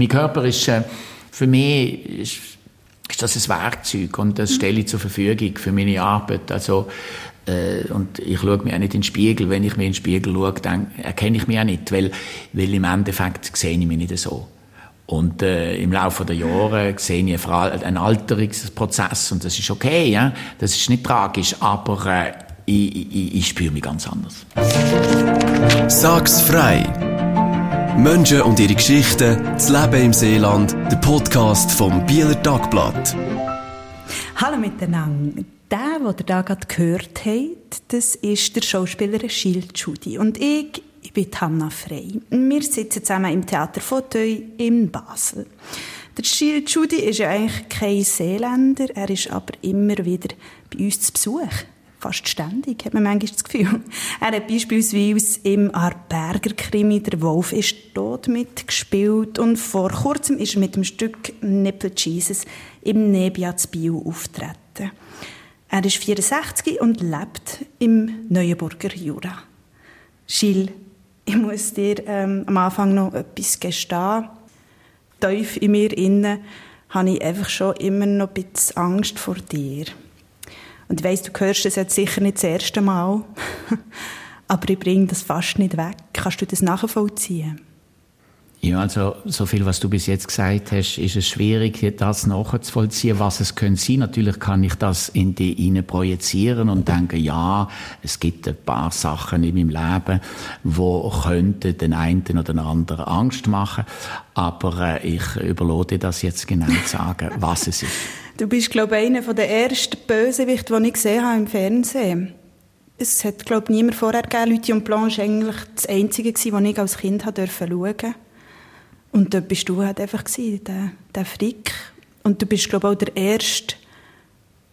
Mein Körper ist äh, für mich ist, ist das ein Werkzeug und das stelle ich zur Verfügung für meine Arbeit. Also äh, und ich schaue mir auch nicht in den Spiegel. Wenn ich mir in den Spiegel schaue, dann erkenne ich mich auch nicht, weil, weil im Endeffekt sehe ich mich nicht so. Und äh, im Laufe der Jahre sehe ich einen Alterungsprozess und das ist okay, ja? das ist nicht tragisch, aber äh, ich, ich, ich spüre mich ganz anders. Sag's frei! Menschen und ihre Geschichten, das Leben im Seeland, der Podcast vom Bieler Tagblatt. Hallo miteinander. Der, den ihr da gerade gehört habt, das ist der Schauspieler Schild Schudi. Und ich, ich bin Hanna Frey. Wir sitzen zusammen im Theater Fauteuil in Basel. Der Schild Schudi ist ja eigentlich kein Seeländer, er ist aber immer wieder bei uns zu Besuch. Fast ständig, hat man manchmal das Gefühl. Er hat beispielsweise im Arberger Krimi «Der Wolf ist tot» mitgespielt und vor kurzem ist er mit dem Stück «Nipple Jesus» im Nebia zu Bio auftreten. Er ist 64 und lebt im Neuenburger Jura. Gilles, ich muss dir ähm, am Anfang noch etwas gestehen. Tief in mir innen habe ich einfach schon immer noch ein bisschen Angst vor dir. Und ich weiss, du hörst es jetzt sicher nicht das erste Mal, aber ich bringe das fast nicht weg. Kannst du das nachvollziehen? Ja, also so viel, was du bis jetzt gesagt hast, ist es schwierig, das nachzuvollziehen, was es könnte sein. Natürlich kann ich das in die Ihnen projizieren und denken, ja, es gibt ein paar Sachen in meinem Leben, wo könnte den einen oder den anderen Angst machen. Aber äh, ich überlade das jetzt genau zu sagen, was es ist. Du bist, glaube ich, einer der ersten Bösewichte, die ich gesehen habe im Fernsehen. Es hat, glaube ich, niemand vorher gegeben. Lutti und Blanche eigentlich das Einzige, das ich als Kind schauen durfte. Und dort bist du halt einfach der, der Frick. Und du bist, glaube ich, auch der erste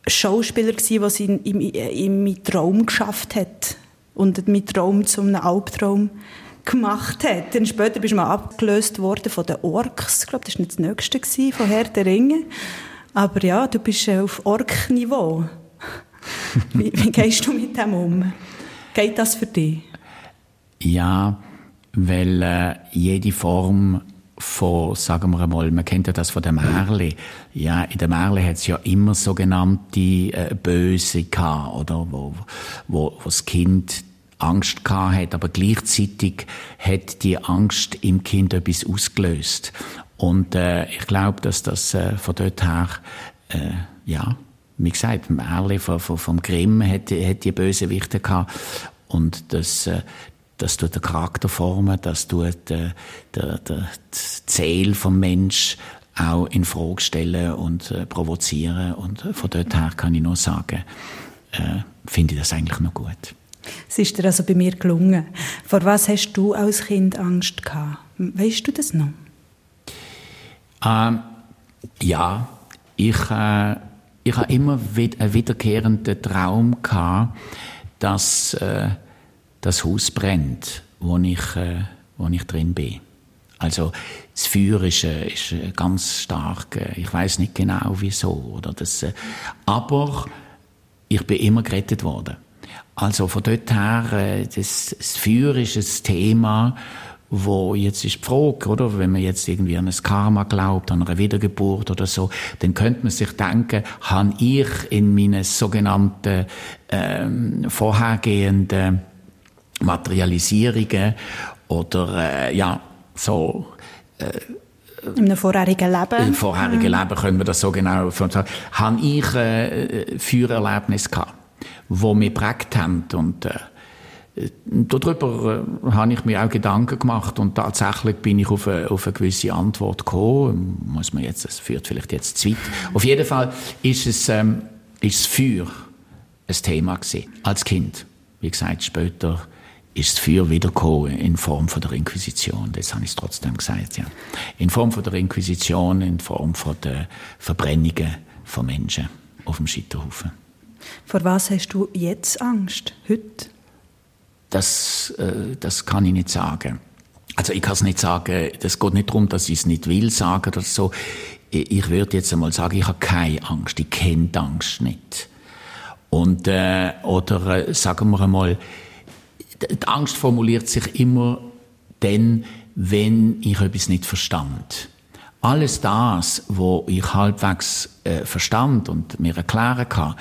Schauspieler der es in, in, in meinen Traum geschafft hat. Und meinen Traum zu einem Albtraum gemacht hat. Dann später bist du mal abgelöst worden von den Orks. Ich glaube, das war nicht das Nächste von Herr der Ringe. Aber ja, du bist auf Ork-Niveau. wie, wie gehst du mit dem um? Geht das für dich? Ja, weil äh, jede Form von, sagen wir einmal, man kennt ja das von der Märle. Ja, in der Märle hat es ja immer sogenannte äh, Böse gehabt, oder? Wo, wo, wo das Kind Angst gehabt hat, aber gleichzeitig hat die Angst im Kind etwas ausgelöst. Und äh, ich glaube, dass das äh, von dort her, äh, ja, wie gesagt, Märle vom, vom Grimm hat, hat die Bösewichte gehabt. Und das, äh, das tut den Charakter formen, das tut äh, der, der, Ziel vom Mensch auch in Frage stellen und äh, provozieren. Und äh, von dort her kann ich nur sagen, äh, finde ich das eigentlich noch gut. Es ist dir also bei mir gelungen. Vor was hast du als Kind Angst gehabt? Weißt du das noch? Ähm, ja, ich, äh, ich habe immer einen wiederkehrenden Traum gehabt, dass äh, das Haus brennt, wo ich, äh, wo ich drin bin. Also das Feuer ist, äh, ist äh, ganz stark. Äh, ich weiß nicht genau wieso oder das. Äh, aber ich bin immer gerettet worden. Also von dort her, äh, das, das Feuer ist ein Thema, wo jetzt ist die Frage, oder? Wenn man jetzt irgendwie an ein Karma glaubt, an eine Wiedergeburt oder so, dann könnte man sich denken, habe ich in meinen sogenannten ähm, vorhergehenden Materialisierungen oder äh, ja so äh, in einem vorherigen Leben. Im vorherigen mhm. Leben können wir das so genau sagen. Habe ich äh, Feuererlebnis gehabt, wo mich prägt haben und äh, Darüber äh, habe ich mir auch Gedanken gemacht und tatsächlich bin ich auf eine, auf eine gewisse Antwort gekommen. Muss man jetzt, das führt vielleicht jetzt zu weit. Auf jeden Fall ist es, ähm, ist Feuer ein Thema gewesen, als Kind. Wie gesagt, später ist das Feuer wiedergekommen in Form von der Inquisition. Das habe ich trotzdem gesagt, ja. In Form von der Inquisition, in Form von der Verbrennungen von Menschen auf dem Scheiterhaufen. Vor was hast du jetzt Angst, heute? Das, äh, das kann ich nicht sagen. Also ich kann es nicht sagen, das geht nicht darum, dass ich es nicht will sagen oder so. Ich würde jetzt einmal sagen, ich habe keine Angst, ich kenne die Angst nicht. Und, äh, oder äh, sagen wir einmal, die Angst formuliert sich immer dann, wenn ich etwas nicht verstand. alles das, wo ich halbwegs äh, verstand und mir erklären kann,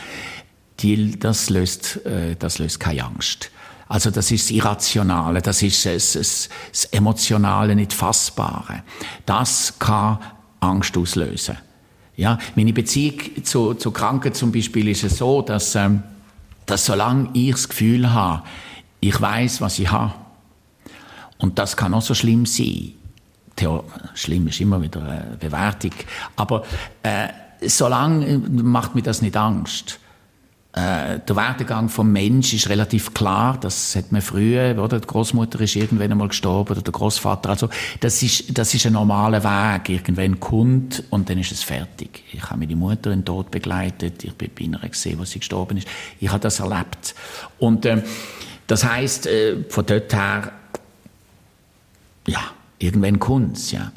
die, das löst, äh, das löst keine Angst. Also das ist das Irrationale, das ist das, das, das Emotionale, nicht Fassbare. Das kann Angst auslösen. Ja, meine Beziehung zu, zu Kranken zum Beispiel ist es so, dass, ähm, dass solange ich das Gefühl habe, ich weiß, was ich habe, und das kann auch so schlimm sein. Theo, schlimm ist immer wieder eine Bewertung. Aber äh, solange macht mir das nicht Angst. Äh, der Werdegang vom Mensch ist relativ klar. Das hat man früher, oder? Die Großmutter ist irgendwann einmal gestorben oder der Großvater. Also das ist das ist ein normaler Weg. Irgendwann kommt und dann ist es fertig. Ich habe meine Mutter in den Tod begleitet. Ich bin bei einer gesehen, wo sie gestorben ist. Ich habe das erlebt. Und äh, das heißt, äh, von dort her, ja, irgendwann kommt ja.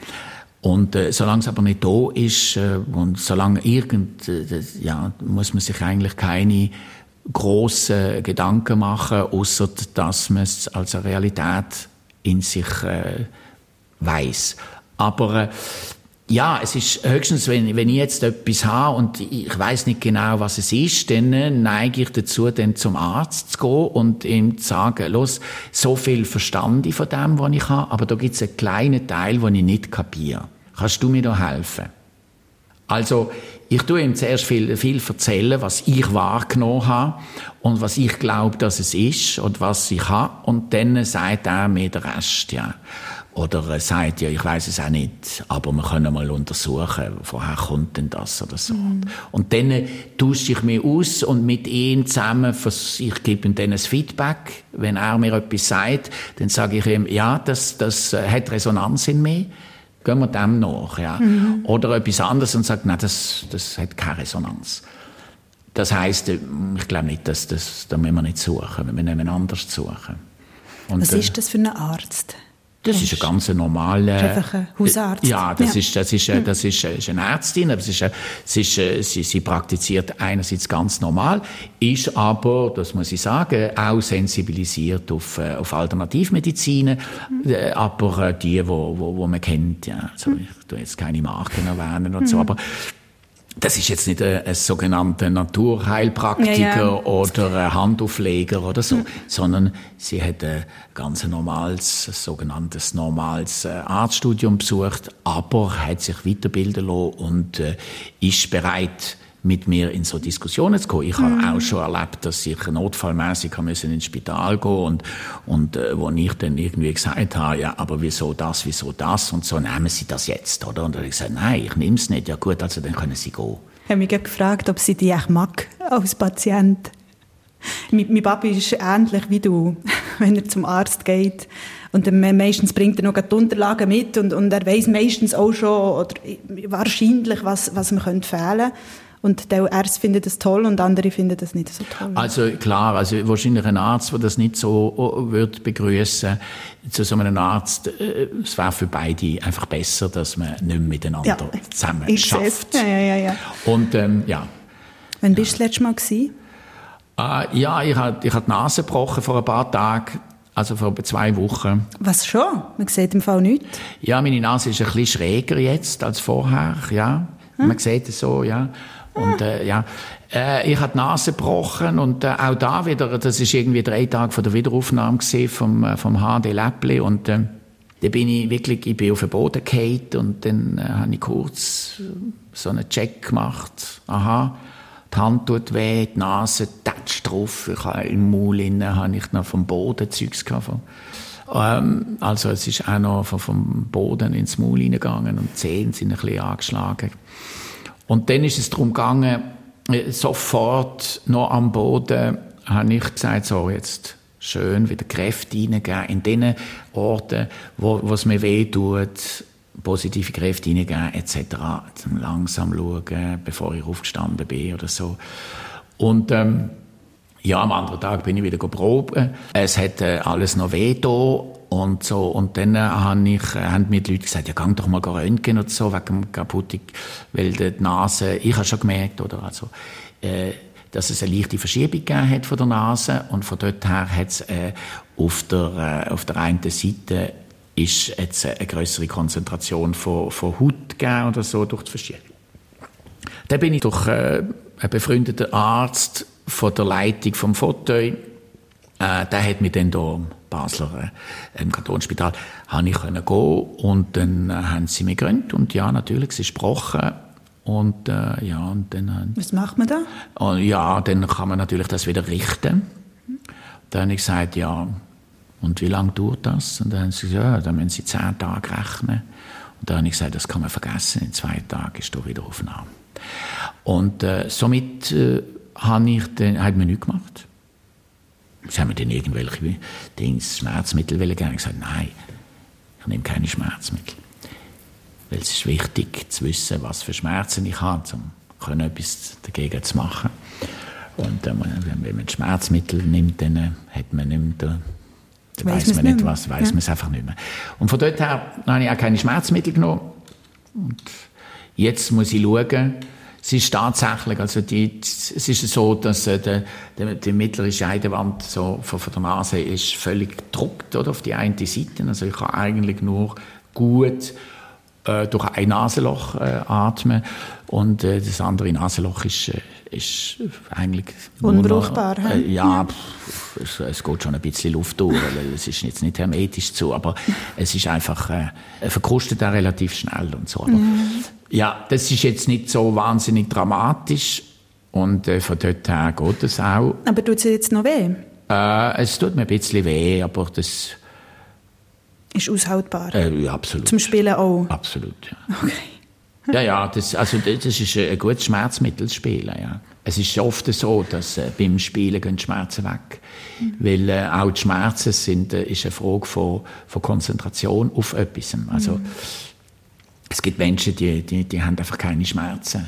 Und äh, solange es aber nicht da ist äh, und solange irgend, äh, ja, muss man sich eigentlich keine grossen Gedanken machen, außer dass man es als eine Realität in sich äh, weiß. Aber äh, ja, es ist höchstens, wenn, wenn ich jetzt etwas habe und ich weiß nicht genau, was es ist, dann äh, neige ich dazu, dann zum Arzt zu gehen und ihm zu sagen, los, so viel verstand ich von dem, was ich habe, aber da gibt es einen kleinen Teil, den ich nicht kapiere. Kannst du mir da helfen? Also, ich tue ihm zuerst viel, viel erzählen, was ich wahrgenommen habe und was ich glaube, dass es ist und was ich habe. Und dann sagt er mir den Rest, ja. Oder er sagt, ja, ich weiß es auch nicht, aber wir können mal untersuchen, woher kommt denn das oder so. Mhm. Und dann tausche ich mich aus und mit ihm zusammen, ich gebe ihm dann ein Feedback. Wenn er mir etwas sagt, dann sage ich ihm, ja, das, das hat Resonanz in mir. Gehen wir dem nach, ja. Mhm. Oder etwas anderes und sagt, nein, das, das hat keine Resonanz. Das heißt, ich glaube nicht, dass das, da müssen wir nicht suchen, wir müssen anders suchen. Und, Was ist das für ein Arzt? Das ist ein ganz normaler Einfacher Hausarzt. Ja, das ja. ist das ist hm. das ist, ist eine Ärztin, aber es ist, es ist sie, sie praktiziert einerseits ganz normal, ist aber, das muss ich sagen, auch sensibilisiert auf äh, auf Alternativmedizin, mhm. aber äh, die, wo, wo, wo man kennt, ja, also hm. ich tue jetzt keine Marken erwähnen und mhm. so, hm. aber das ist jetzt nicht ein, ein sogenannter Naturheilpraktiker ja, ja. oder ein Handaufleger oder so, mhm. sondern sie hat ein ganz normales, ein sogenanntes normales äh, Arztstudium besucht, aber hat sich weiterbilden lassen und äh, ist bereit, mit mir in so Diskussionen zu kommen. Ich mhm. habe auch schon erlebt, dass ich notfallmäßig ins Spital gehen und und äh, wo ich dann irgendwie gesagt habe, ja, aber wieso das, wieso das und so nehmen Sie das jetzt, oder? Und dann habe ich gesagt, nein, ich nehme es nicht. Ja gut, also dann können Sie gehen. Ich habe mich gefragt, ob sie dich echt mag als Patient. Mein, Papi ist ähnlich wie du, wenn er zum Arzt geht. Und meistens bringt er noch die Unterlagen mit und, und er weiß meistens auch schon oder wahrscheinlich, was, was mir fehlen könnte. Und der Ärzte finden das toll und andere finden das nicht so toll. Also klar, also wahrscheinlich ein Arzt, der das nicht so oh, wird begrüßen, zu so einem Arzt, äh, es wäre für beide einfach besser, dass man nicht mehr miteinander ja, zusammen ich schafft. Ja, ja, ja, Und ähm, ja. Wann bist du das letzte Mal gewesen? Äh, ja, ich hatte ich die Nase gebrochen vor ein paar Tagen. Also vor zwei Wochen. Was schon? Man sieht im Fall nichts. Ja, meine Nase ist ein bisschen schräger jetzt als vorher, ja. Hm? Man sieht es so, ja. Und äh, ja, äh, ich die Nase gebrochen und äh, auch da wieder, das ist irgendwie drei Tage vor der Wiederaufnahme gesehen vom, äh, vom HD Läppli und äh, da bin ich wirklich, ich bin auf den Boden gefallen und dann äh, habe ich kurz so einen Check gemacht. Aha, die Hand tut weh, die Nase tätscht drauf. Ich habe im Maul innen habe ich noch vom Boden Zeugs gehabt. Ähm, also es ist auch noch vom Boden ins Maul hineingegangen und die Zähne sind ein bisschen angeschlagen. Und dann ist es darum gegangen, äh, sofort noch am Boden habe ich gesagt, so jetzt schön wieder Kräfte hineingeben in den Orten, wo, wo es mir weh tut, positive Kräfte hineingeben etc. Langsam schauen, bevor ich aufgestanden bin oder so. Und ähm, ja, am anderen Tag bin ich wieder proben. Es hat äh, alles noch weh da und so. Und dann äh, hab ich, äh, haben mir die Leute gesagt, ja, gang doch mal röntgen und so, wegen dem kaputten, weil die Nase, ich habe schon gemerkt, oder, also, äh, dass es eine leichte Verschiebung gegeben hat von der Nase und von dort her hat es äh, auf, der, äh, auf der einen Seite ist jetzt eine größere Konzentration von, von Haut gegeben oder so durch die Verschiebung. Dann bin ich durch äh, einen befreundeten Arzt von der Leitung vom Fauteuil, äh, der hat mich dann im Basler äh, im Kantonsspital, habe ich können gehen und dann äh, haben sie mich gegründet und ja, natürlich, sie sprachen und äh, ja, und dann... Äh, Was macht man da? Und, ja, dann kann man natürlich das wieder richten. Dann habe ich gesagt, ja, und wie lange dauert das? Und dann haben sie gesagt, ja, dann müssen sie zehn Tage rechnen. Und dann habe ich gesagt, das kann man vergessen, in zwei Tagen ist da wieder Aufnahme. Und äh, somit äh, habe ich dann, hat mir nichts gemacht. Sie haben mir dann irgendwelche Dings, Schmerzmittel gerne. Ich habe gesagt, nein, ich nehme keine Schmerzmittel. Weil es ist wichtig zu wissen, was für Schmerzen ich habe, um etwas dagegen zu machen. Und äh, wenn man Schmerzmittel nimmt, dann äh, hat man nicht mehr, dann weiß man nicht, was, weiß ja. man es einfach nicht mehr. Und von dort her habe ich auch keine Schmerzmittel genommen. Und jetzt muss ich schauen, es ist tatsächlich, also die, es ist so, dass äh, der, der, die mittlere Scheidewand so von, von der Nase ist völlig gedruckt oder, auf die eine Seite. Also ich kann eigentlich nur gut äh, durch ein Nasenloch äh, atmen und äh, das andere Nasenloch ist, äh, ist eigentlich unbrauchbar. Noch, ja, pff, es, es, geht schon ein bisschen Luft durch, es ist jetzt nicht hermetisch zu, aber es ist einfach äh, verkrustet auch relativ schnell und so. Aber, mhm. Ja, das ist jetzt nicht so wahnsinnig dramatisch und äh, von dort her geht es auch. Aber tut es jetzt noch weh? Äh, es tut mir ein bisschen weh, aber das ist aushaltbar. Äh, ja, absolut. Zum Spielen auch. Absolut. Ja. Okay. Ja, ja, das, also das ist ein gutes Schmerzmittel, das Spielen, ja. Es ist oft so, dass äh, beim Spielen gehen die Schmerzen weg. Mhm. Weil äh, auch die Schmerzen sind, äh, ist eine Frage von, von Konzentration auf etwas. Also, mhm. Es gibt Menschen, die, die, die haben einfach keine Schmerzen.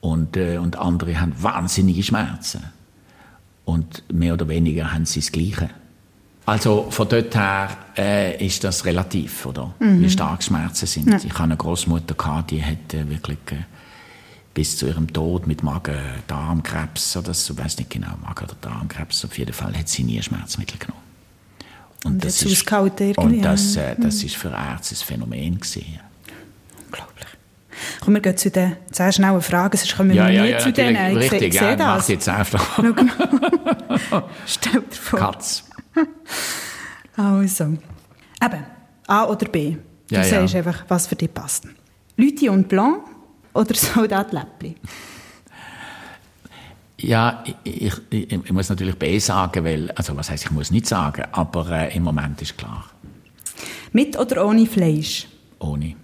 Und, äh, und andere haben wahnsinnige Schmerzen. Und mehr oder weniger haben sie das Gleiche. Also von dort her äh, ist das relativ, oder? Mhm. Wie stark Schmerzen sind. Ja. Ich hatte eine Großmutter, die hat äh, wirklich äh, bis zu ihrem Tod mit Magen-Darmkrebs oder so, ich weiß nicht genau, Magen- oder Darmkrebs, auf jeden Fall hat sie nie Schmerzmittel genommen. Und, und das, ist, und das, äh, das mhm. ist für Ärzte ein Phänomen gewesen. Komm, wir gehen zu den zehn schnellen Fragen, sonst kommen wir ja, nie ja, zu denen. Ich richtig, sehe, ja, das. jetzt einfach. Stell dir vor. Katz. also. Eben, A oder B. Du ja, sagst ja. einfach, was für dich passt. Lüti und Blanc oder Soldat Läppli? Ja, ich, ich, ich, muss natürlich B sagen, weil, also was heißt, ich muss nicht sagen, aber äh, im Moment ist klar. Mit oder ohne Fleisch? Ohne.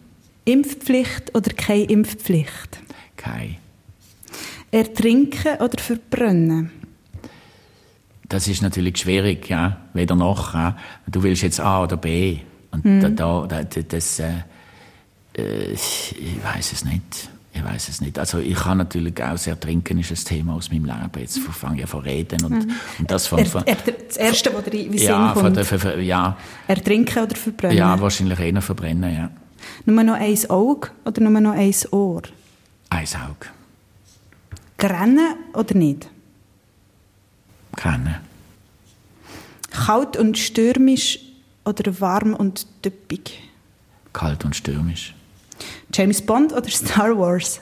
Impfpflicht oder keine Impfpflicht? Keine. Ertrinken oder verbrennen? das ist natürlich schwierig, ja, weder noch. Ja. Du willst jetzt A oder B. Und mhm. da, da, das, äh, äh, ich weiß es nicht. Ich weiß es nicht. Also ich kann natürlich auch sehr trinken, ist ein Thema aus meinem Leben. Jetzt fange ich an zu reden und, mhm. und das von, von, er, er, das erste, was dir in Sinn kommt. Der, für, ja. Ertrinken oder verbrennen? Ja, wahrscheinlich eher verbrennen, ja. Nur noch ein Auge oder nur noch ein Ohr? Ein Auge. Grennen oder nicht? Kennen. Kalt und stürmisch oder warm und düppig? Kalt und stürmisch. James Bond oder Star Wars?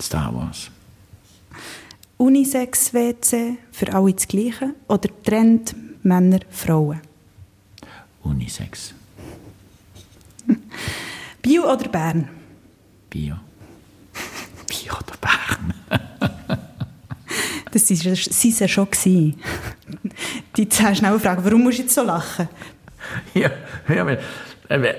Star Wars. Unisex-WC für alle das Gleiche oder Trend Männer, Frauen? Unisex. Bio oder Bern? Bio. Bio oder Bern? das waren sie ja schon. Die zehn schnellen Fragen. Warum musst du jetzt so lachen? Ja, ja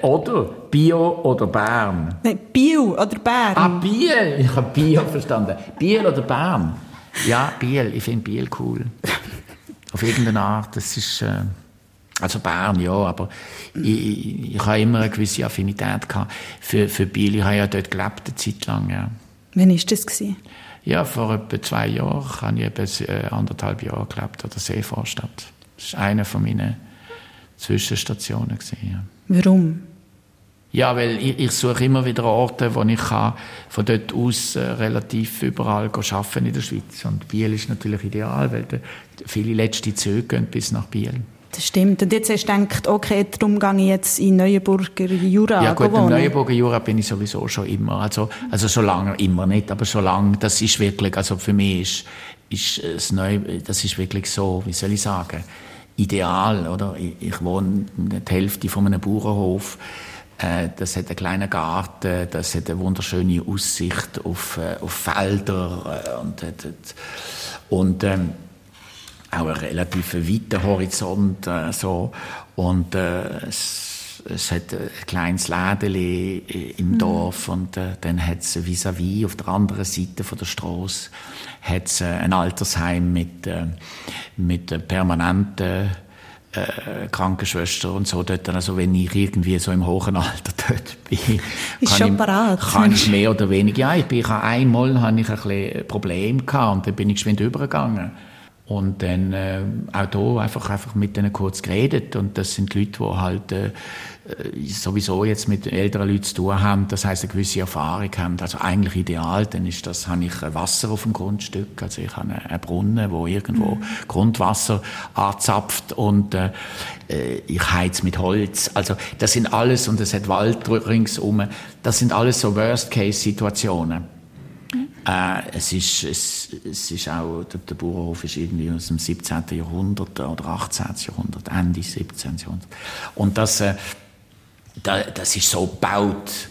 oder Bio oder Bern? Nein, Bio oder Bern. Ah, Biel. Ich habe Bio verstanden. Biel oder Bern? Ja, Biel. Ich finde Biel cool. Auf irgendeine Art. Das ist... Äh also Bern, ja, aber ich, ich habe immer eine gewisse Affinität gehabt für, für Biel. Ich habe ja dort gelebt, eine Zeit lang, ja. Wann war das? Gewesen? Ja, vor etwa zwei Jahren habe ich etwa äh, anderthalb Jahre gelebt an der Seevorstadt. Das war eine von meinen Zwischenstationen. Gewesen, ja. Warum? Ja, weil ich, ich, suche immer wieder Orte, wo ich kann von dort aus äh, relativ überall arbeiten in der Schweiz. Und Biel ist natürlich ideal, weil viele letzte Züge gehen bis nach Biel. Das stimmt. Und jetzt hast du gedacht, okay, darum gehe ich jetzt in Neuenburger Jura Ja gut, wohnen. im Neuenburger Jura bin ich sowieso schon immer. Also, also schon lange, immer nicht, aber schon lange. Das ist wirklich, also für mich ist, ist das Neu, das ist wirklich so, wie soll ich sagen, ideal, oder? Ich, ich wohne die Hälfte von einem Bauernhof. Äh, das hat einen kleinen Garten, das hat eine wunderschöne Aussicht auf, äh, auf Felder äh, und, und ähm, auch einen relativ weiten Horizont. Äh, so. Und äh, es, es hat ein kleines Läden im mhm. Dorf und äh, dann hat es vis-à-vis auf der anderen Seite von der Straße hat's, äh, ein Altersheim mit, äh, mit permanenten äh, Krankenschwester und so dort. Also wenn ich irgendwie so im hohen Alter dort bin, ist kann, ich, kann ich mehr oder weniger, ja, ich bin, ich einmal hatte ich ein bisschen Problem gehabt und dann bin ich geschwind übergegangen. Und dann äh, auch da einfach, einfach mit denen kurz geredet. Und das sind Leute, die halt äh, sowieso jetzt mit älteren Leuten zu tun haben, das heißt eine gewisse Erfahrung haben. Also eigentlich ideal, dann ist das, habe ich Wasser auf dem Grundstück. Also ich habe einen Brunnen, wo irgendwo mhm. Grundwasser anzapft und äh, äh, ich heiz mit Holz. Also das sind alles, und es hat Wald ringsum, das sind alles so Worst-Case-Situationen. Äh, es, ist, es, es ist auch, der, der Bauernhof ist irgendwie aus dem 17. Jahrhundert oder 18. Jahrhundert, Ende 17. Jahrhundert. Und das, äh, da, das ist so gebaut,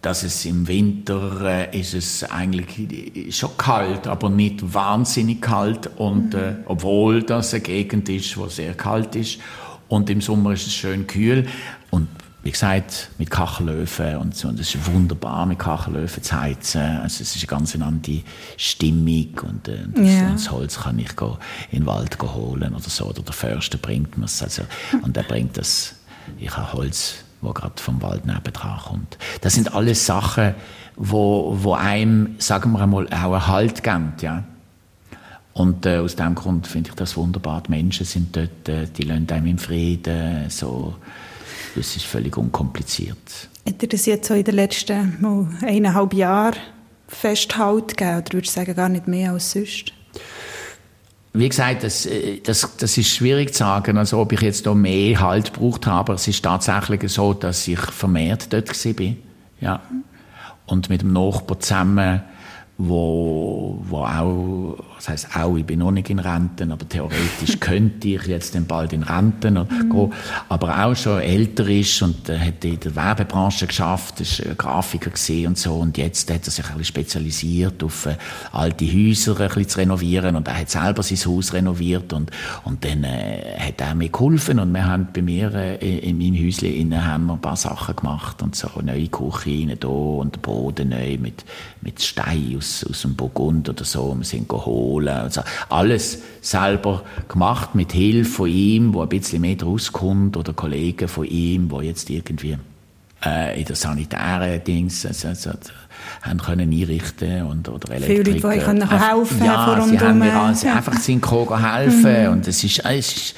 dass es im Winter äh, ist es eigentlich schon kalt, aber nicht wahnsinnig kalt und äh, obwohl das eine Gegend ist, wo sehr kalt ist und im Sommer ist es schön kühl und wie gesagt, mit Kachelöfen und so. Und es ist wunderbar, mit Kachelöfen zu heizen. Also es ist eine ganz andere Stimmung und, äh, das, ja. das, Holz kann ich go in den Wald holen oder so. Oder der Förster bringt mir es. Also, und er bringt das, ich habe Holz, wo gerade vom Wald nebendran kommt. Das sind alles Sachen, wo, wo einem, sagen wir einmal, auch einen Halt geben, ja. Und äh, aus dem Grund finde ich das wunderbar. Die Menschen sind dort, äh, die lassen einem im Frieden, so das ist völlig unkompliziert. Hat er das jetzt so in den letzten mal, eineinhalb Jahren Festhalt gegeben? Oder würdest du sagen, gar nicht mehr als sonst? Wie gesagt, das, äh, das, das ist schwierig zu sagen, also ob ich jetzt da mehr Halt gebraucht habe. Es ist tatsächlich so, dass ich vermehrt dort war. Ja. Und mit dem Nachbar zusammen wo, wo auch, was heißt auch, ich bin noch nicht in Renten, aber theoretisch könnte ich jetzt dann bald in Renten mhm. gehen, aber auch schon älter ist und äh, hat in der Werbebranche geschafft, ist ein Grafiker gesehen und so. Und jetzt hat er sich ein bisschen spezialisiert auf äh, alte Häuser ein bisschen zu renovieren. Und er hat selber sein Haus renoviert und, und dann äh, hat er mir geholfen. Und wir haben bei mir äh, in meinem Häuschen innen haben wir ein paar Sachen gemacht und so, neue Küche rein da und der Boden neu mit, mit Stein aus aus, aus dem Burgund oder so, wir sind geholt. Also alles selber gemacht mit Hilfe von ihm, wo ein bisschen mehr draus kommt, oder Kollegen von ihm, wo jetzt irgendwie äh, in der sanitären Dings also, also, haben können einrichten und oder Elektriker. Viele Leute, die helfen Ja, sie haben mir also einfach sind helfen mhm. und es ist, es ist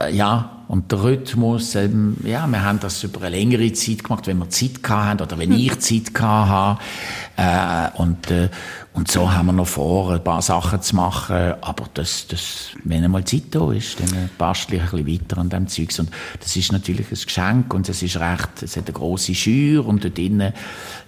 äh, ja und der Rhythmus, ähm, ja, wir haben das über eine längere Zeit gemacht, wenn wir Zeit hatten oder wenn ich Zeit hatte. Äh, und, äh, und so haben wir noch vor, ein paar Sachen zu machen. Aber das, das, wenn einmal Zeit da ist, dann bastle ich ein bisschen weiter an dem Zeugs. Und das ist natürlich ein Geschenk und es ist recht, es hat eine grosse Schür und dort drinnen,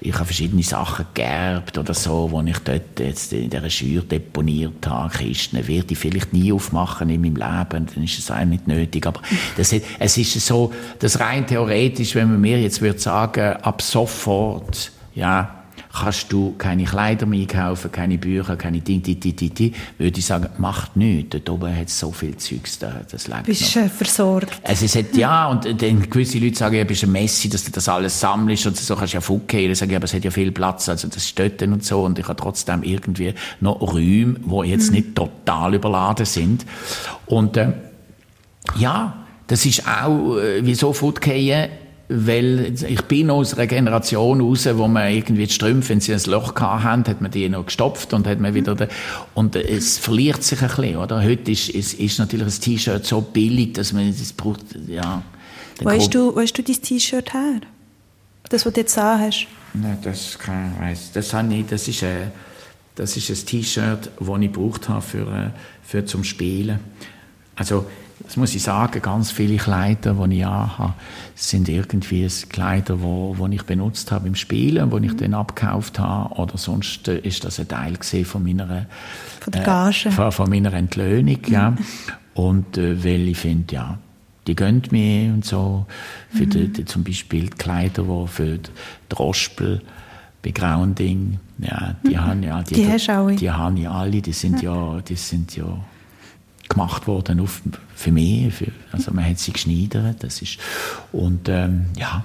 ich habe verschiedene Sachen geerbt oder so, wo ich dort jetzt in dieser Schür deponiert habe. Kisten werde ich vielleicht nie aufmachen in meinem Leben, dann ist es auch nicht nötig. Aber das, es ist so, das rein theoretisch, wenn man mir jetzt würde sagen, ab sofort, ja, kannst du keine Kleider mehr kaufen, keine Bücher, keine Dinge, die, die, die, die, würde ich sagen, macht nichts. Dort oben hat es so viel Zeugs, da, das lebt Bist noch. versorgt. Also es hat, ja, und dann gewisse Leute sagen, ja, bist ein Messi, dass du das alles sammelst und so kannst du ja fucken. Ich sage, ja, aber es hat ja viel Platz, also das steht und so und ich habe trotzdem irgendwie noch Räume, die jetzt mhm. nicht total überladen sind. Und äh, ja, das ist auch, äh, wie so Foodgehen, weil ich bin aus einer Generation raus, wo man irgendwie die Strümpfe, wenn sie ein Loch hatten, hat man die noch gestopft und hat man wieder, den, und es verliert sich ein bisschen, oder? Heute ist, ist, ist natürlich ein T-Shirt so billig, dass man es braucht, ja. Weißt du, weißt du dein T-Shirt her? Das, was du jetzt hast? Nein, das kann ich weiss. Das habe ich, das ist ein, das ist ein T-Shirt, das ich gebraucht habe für, äh, für zum Spielen. Also, das muss ich sagen, ganz viele Kleider, die ich habe, sind irgendwie Kleider, die wo, wo ich benutzt habe im Spielen, die ich dann abgekauft habe. Oder sonst äh, ist das ein Teil von meiner, von, der Gage. Äh, von, von, meiner Entlöhnung. Ja. Und äh, weil ich finde, ja, die gönnt mir und so. Für mhm. die, die, zum Beispiel die Kleider, die für die Drospel bei Grounding, ja, die mhm. haben ja, die, die, die, die haben ja alle, die sind ja, die sind ja gemacht worden auf, für mich. Für, also man hat sie geschneidert. Das ist, und ähm, ja.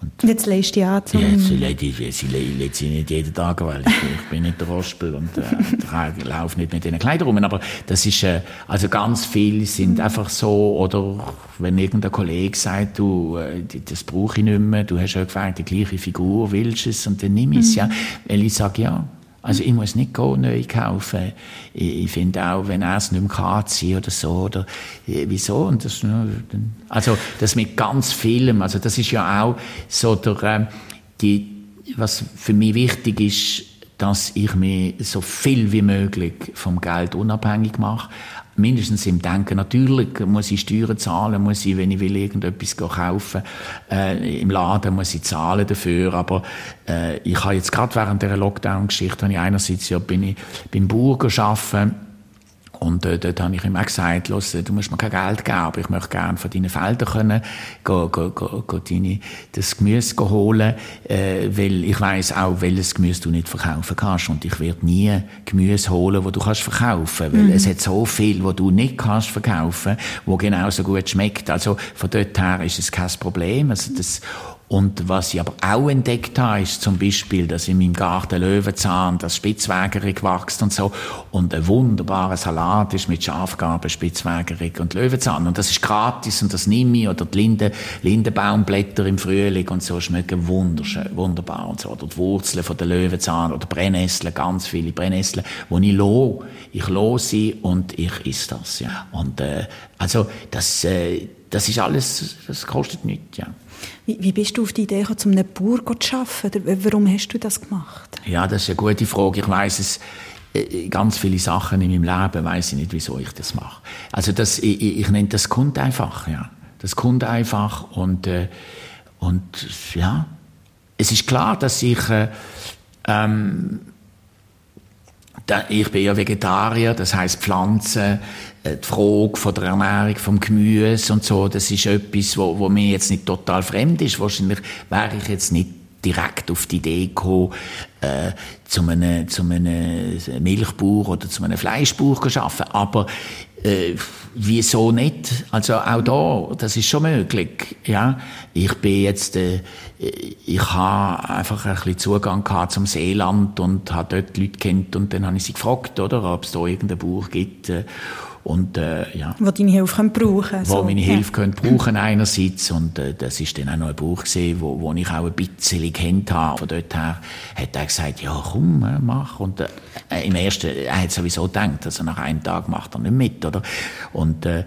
Und jetzt lässt zum... Ja, sie lädt, sie, sie lädt sie nicht jeden Tag, weil ich, ich bin nicht der Rospel und äh, laufe nicht mit diesen Kleidern rum. Aber das ist, äh, also ganz viele sind mhm. einfach so, oder wenn irgendein Kollege sagt, du, äh, das brauche ich nicht mehr, du hast ja gefragt, die gleiche Figur, willst du es? Und dann nimm ich es, mhm. ja. Weil ich sage, ja, also ich muss nicht neu kaufen. Ich, ich finde auch, wenn er es nicht mehr kann oder so, oder äh, wieso? Und das, also das mit ganz vielem, also das ist ja auch so der, ähm, die, was für mich wichtig ist, dass ich mich so viel wie möglich vom Geld unabhängig mache mindestens im Denken. Natürlich muss ich Steuern zahlen, muss ich, wenn ich will irgendetwas kaufen äh, im Laden muss ich zahlen dafür, aber äh, ich habe jetzt gerade während der Lockdown-Geschichte, habe ich einerseits ja, bin ich beim Bauer arbeiten und äh, dort habe ich ihm auch gesagt, los, du musst mir kein Geld geben, aber ich möchte gerne von deinen Feldern können, go, go, go, go deine, das Gemüse holen, äh, weil ich weiß auch, welches Gemüse du nicht verkaufen kannst. Und ich werde nie Gemüse holen, wo du kannst verkaufen, weil mhm. es hat so viel, wo du nicht kannst verkaufen, wo genauso gut schmeckt. Also von dort her ist es kein Problem. Also das, und was ich aber auch entdeckt habe, ist zum Beispiel, dass in meinem Garten Löwenzahn, das Spitzwägerig wächst und so. Und ein wunderbarer Salat ist mit Schafgarben, Spitzwägerig und Löwenzahn. Und das ist gratis und das nehme ich. Oder die Linde, Lindenbaumblätter im Frühling und so schmecken wunderschön, wunderbar und so. Oder die Wurzeln von der Löwenzahn oder Brennnesseln, ganz viele Brennnesseln, wo ich lo, ich lo sie und ich esse das, ja. Und, äh, also, das, äh, das ist alles, das kostet nichts, ja. Wie, wie bist du auf die Idee gekommen, um einen Bauer zu arbeiten? Warum hast du das gemacht? Ja, das ist eine gute Frage. Ich weiß es äh, ganz viele Sachen in meinem Leben weiß ich nicht, wieso ich das mache. Also das, ich, ich nenne das kommt einfach, ja. Das kommt einfach und äh, und ja, es ist klar, dass ich äh, ähm, ich bin ja Vegetarier, das heißt Pflanzen, äh, die Frage von der Ernährung, vom Gemüse und so, das ist etwas, wo, wo mir jetzt nicht total fremd ist. Wahrscheinlich wäre ich jetzt nicht direkt auf die Idee gekommen, äh, zu einem, zu einem Milchbauer oder zu einem Fleischbauer zu arbeiten. Aber äh, wieso nicht? Also auch da, das ist schon möglich. Ja, ich bin jetzt, äh, ich habe einfach ein bisschen Zugang gehabt zum Seeland und habe dort Leute kennt und dann habe ich sie gefragt, oder, ob es da irgendeinen Bauer gibt. Äh, und, äh, ja. Wo deine Hilfe können brauchen Wo so. meine Hilfe ja. können brauchen einerseits. Und äh, das ist dann auch noch ein Buch gesehen, wo, wo ich auch ein bisschen kennt habe. Von dort her hat er gesagt, ja komm, äh, mach. Und äh, im ersten, er hat sowieso gedacht, also nach einem Tag macht er nicht mit, oder? Und äh,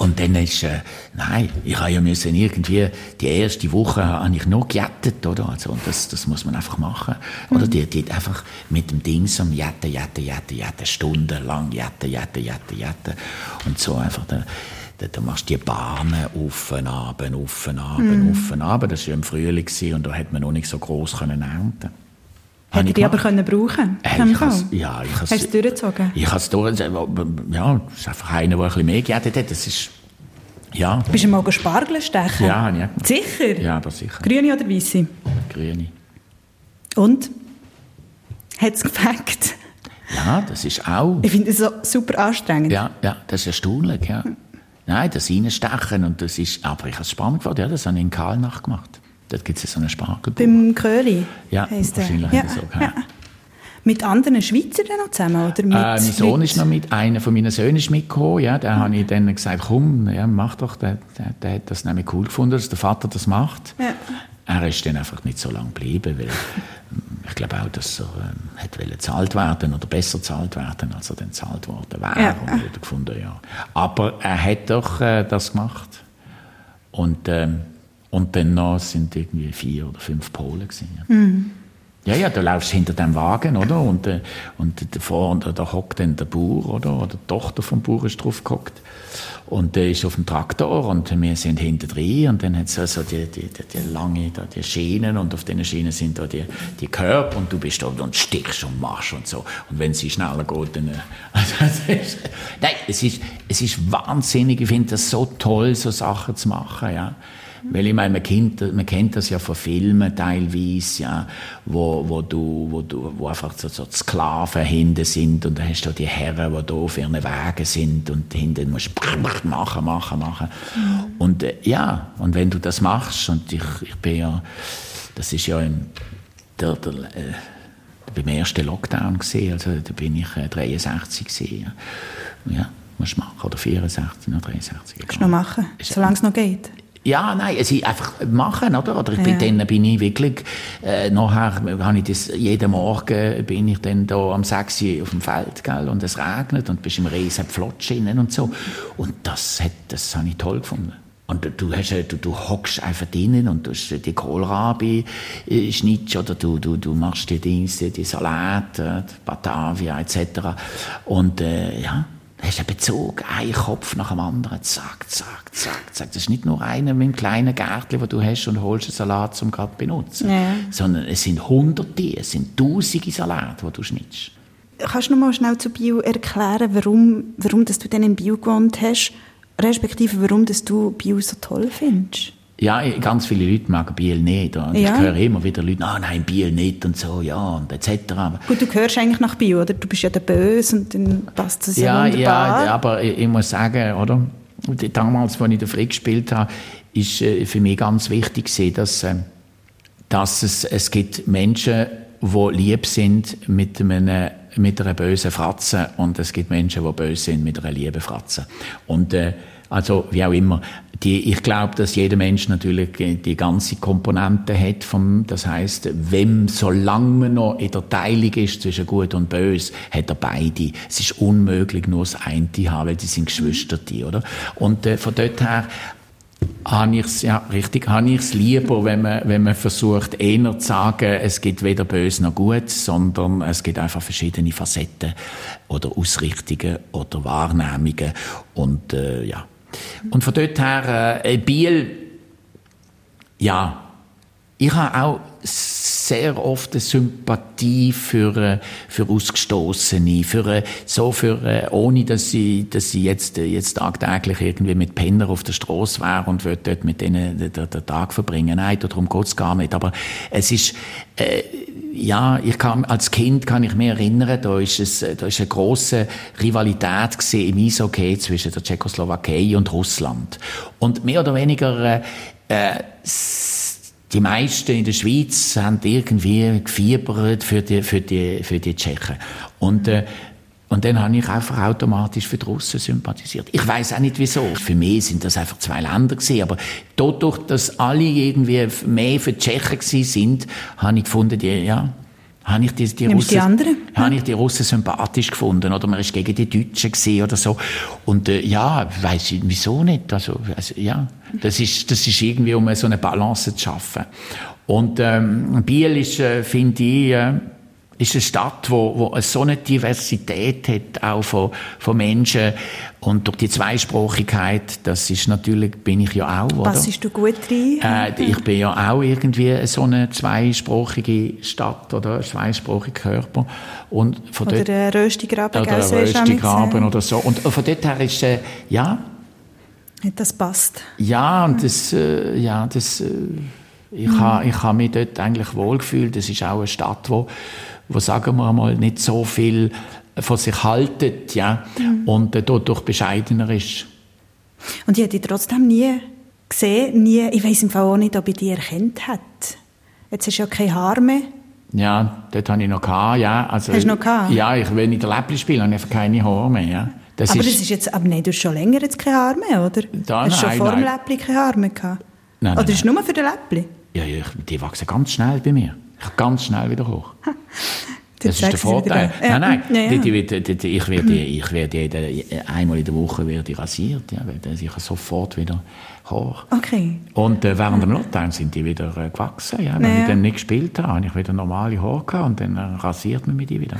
und dann ist, äh, nein, ich habe ja müssen irgendwie, die erste Woche habe ich nur gejettet, oder? Also, und das, das muss man einfach machen. Mhm. Oder die, die einfach mit dem Ding so jetten, jetten, jetten, jetten, stundenlang jetten, jetten, jetten, jetten. Und so einfach, da, da, da machst du die Bahnen auf und ab, auf und ab, mhm. auf und ab. Das war ja im Frühling und da hätte man noch nicht so gross können ernten Hätte die aber können brauchen können? Äh, ja, ich Hast du es durchgezogen? Ich habe es durchgezogen. Ja, es ist einfach einer, der ein bisschen mehr gejettet hat. Das ist, ja. Bist du mal Spargel stechen? Ja, ja. Sicher? Ja, aber sicher. Grüne oder weiße? Grüne. Und? Hat es gefällt? Ja, das ist auch... Ich finde es so super anstrengend. Ja, ja, das ist erstaunlich, ja. Nein, das Reinstechen und das ist... Aber ich habe es spannend gefunden, ja, das habe ich in Karlnach gemacht. Dort gibt es so einen Spargelbauer. Beim Köhli? Ja, wahrscheinlich ja. so. Ja. Mit anderen Schweizern noch zusammen? Oder mit äh, mein Sohn ist noch mit, einer von meinen Söhnen ist mitgekommen, ja, da mhm. habe ich dann gesagt, komm, ja, mach doch, der, der, der hat das nämlich cool gefunden, dass der Vater das macht. Ja. Er ist dann einfach nicht so lange geblieben, weil ich glaube auch, dass er ähm, hat bezahlt werden oder besser bezahlt werden, als er dann bezahlt worden wäre. Ja. Und gefunden, ja. Aber er hat doch äh, das gemacht. Und ähm, und dann noch sind irgendwie vier oder fünf Polen gewesen. Ja. Mhm. Ja, ja, du laufst hinter dem Wagen, oder? Und, äh, und davor da, da hockt dann der Bauer, oder? Oder die Tochter vom Bauer ist drauf gehockt. Und der ist auf dem Traktor und wir sind hinter drin und dann hat es also die, die, die, die lange da, die Schienen und auf diesen Schienen sind da die, die Körper und du bist da und stichst und machst und so. Und wenn sie schneller geht, dann... Äh, also, es ist, nein, es ist, es ist wahnsinnig, ich finde das so toll, so Sachen zu machen, ja. Weil ich meine, man kennt, man kennt das ja von Filmen teilweise, ja, wo, wo, du, wo, du, wo einfach so, so Sklaven hinten sind und dann hast du die Herren, die da auf ihren Wegen sind und hinten musst du machen, machen, machen. Mhm. Und äh, ja, und wenn du das machst, und ich, ich bin ja, das ist ja im, der, der, äh, beim ersten Lockdown gesehen, also da bin ich äh, 63 gesehen. Ja. ja, musst machen, oder 64, oder 63. Kannst du noch machen, solange es noch geht. Ja, nein, es ist einfach machen, oder? Oder ich bin ja. dann bin ich wirklich, äh, nachher habe ich das, jeden Morgen bin ich dann da am 6 Uhr auf dem Feld, gell? Und es regnet und bist im riesen Pflotsch und so. Und das hat, das habe ich toll gefunden. Und du hast, du, du hockst einfach drinnen und du hast die Kohlrabi äh, schnittst oder du, du, du machst die Dienste, die Salate, die Batavia etc. Und, äh, ja hast einen Bezug, ein Kopf nach dem anderen, zack, zack, zack, zack. Das ist nicht nur einer mit einem kleinen Gärtchen, das du hast und holst einen Salat, um gerade zu benutzen. Ja. Sondern es sind hunderte, es sind tausende Salate, die du schnittst. Kannst du noch mal schnell zu Bio erklären, warum, warum dass du dann in Bio gewohnt hast, respektive warum dass du Bio so toll findest? Ja, ganz viele Leute mögen Biel nicht. Und ja. Ich höre immer wieder Leute, ah, nein, Biel nicht und so, ja, und etc. Gut, du gehörst eigentlich nach Biel, oder? Du bist ja der Böse und dann passt das ja, ja wunderbar. Ja, aber ich, ich, muss sagen, oder? Damals, als ich den Frick gespielt habe, ist äh, für mich ganz wichtig dass, äh, dass es, es gibt Menschen, die lieb sind mit einem mit einer bösen Fratze und es gibt Menschen, die böse sind mit einer lieben Fratze. Und äh, also wie auch immer. Die, ich glaube, dass jeder Mensch natürlich die ganze Komponente hat. Vom, das heißt, wenn, solange man noch in der Teilung ist zwischen Gut und Böse, hat er beide. Es ist unmöglich, nur das eine zu haben, weil die sind Geschwister, oder? Und äh, von dort her habe ich es, ja, richtig, habe ich es lieber, wenn man, wenn man versucht, eher zu sagen, es gibt weder böse noch gut, sondern es gibt einfach verschiedene Facetten oder Ausrichtungen oder Wahrnehmungen und, äh, ja. Und von dort her, äh, Biel, ja, ich habe auch sehr oft eine Sympathie für, äh, für Ausgestoßene, für, äh, so für, äh, ohne dass sie, dass sie jetzt, jetzt tagtäglich irgendwie mit Penner auf der Straße wäre und würde dort mit denen den, Tag verbringen. Nein, darum geht's gar nicht. Aber es ist, äh, ja, ich kann, als Kind kann ich mich erinnern, da ist es, da ist eine große Rivalität gesehen im Eishockey zwischen der Tschechoslowakei und Russland. Und mehr oder weniger, äh, die meisten in der Schweiz haben irgendwie gefiebert für die, für die, für die Tschechen. Und, äh, und dann habe ich einfach automatisch für die Russen sympathisiert. Ich weiß auch nicht wieso. Für mich sind das einfach zwei Länder gewesen. Aber dadurch, dass alle irgendwie mehr für die Tschechen gewesen sind, habe ich gefunden, die, ja, habe ich die, die Russen, die anderen? Habe ich die Russen sympathisch gefunden oder? Man ist gegen die Deutschen gesehen oder so. Und äh, ja, weiß ich wieso nicht, also, also ja, das ist das ist irgendwie um so eine Balance zu schaffen. Und ähm, Biel ist, äh, finde ich äh, ist eine Stadt, wo, wo so eine Diversität hat, auch von, von Menschen. Und durch die Zweisprachigkeit, das ist natürlich, bin ich ja auch, oder? Passest du gut rein? Äh, ich bin ja auch irgendwie so eine zweisprachige Stadt oder ein zweisprachiger Körper. Und von oder dort, Röstigraben, Oder Röstigraben oder so. Und von dort her ist, äh, ja. Das passt. Ja, und das, äh, ja, das, äh, ich mhm. habe ich ha mich dort eigentlich wohlgefühlt. Das ist auch eine Stadt, wo wo sagen wir mal nicht so viel von sich haltet, ja, mhm. und äh, dadurch bescheidener ist. Und ich hätte trotzdem nie gesehen, nie, ich weiß im Fall auch nicht, ob ich die erkannt hätte. Jetzt hast du ja kein Haar mehr. Ja, dort habe ich noch gehabt, ja. Also, Hast du noch gehabt? Ja, ich, wenn ich der Läppli spiele, habe ich einfach keine Haare mehr, ja. Das aber ist, das ist jetzt, aber nein, du hast schon länger jetzt keine Haare mehr, oder? Da, hast du schon vor dem Läppli keine Haare mehr gehabt? Nein, oder nein, ist es nur für den Läppli? Ja, ja, die wachsen ganz schnell bei mir. Ich ganz schnell wieder hoch. Das ist der Vorteil. Ja. Nein, nein, ja, ja. ich werde, ich werde jede, einmal in der Woche werde rasiert, ja, dann ich sofort wieder hoch. Okay. Und äh, während dem Lockdown sind die wieder äh, gewachsen, ja, weil ich dann nicht gespielt habe, habe ich wieder normale Haare gehabt und dann äh, rasiert man mich die wieder.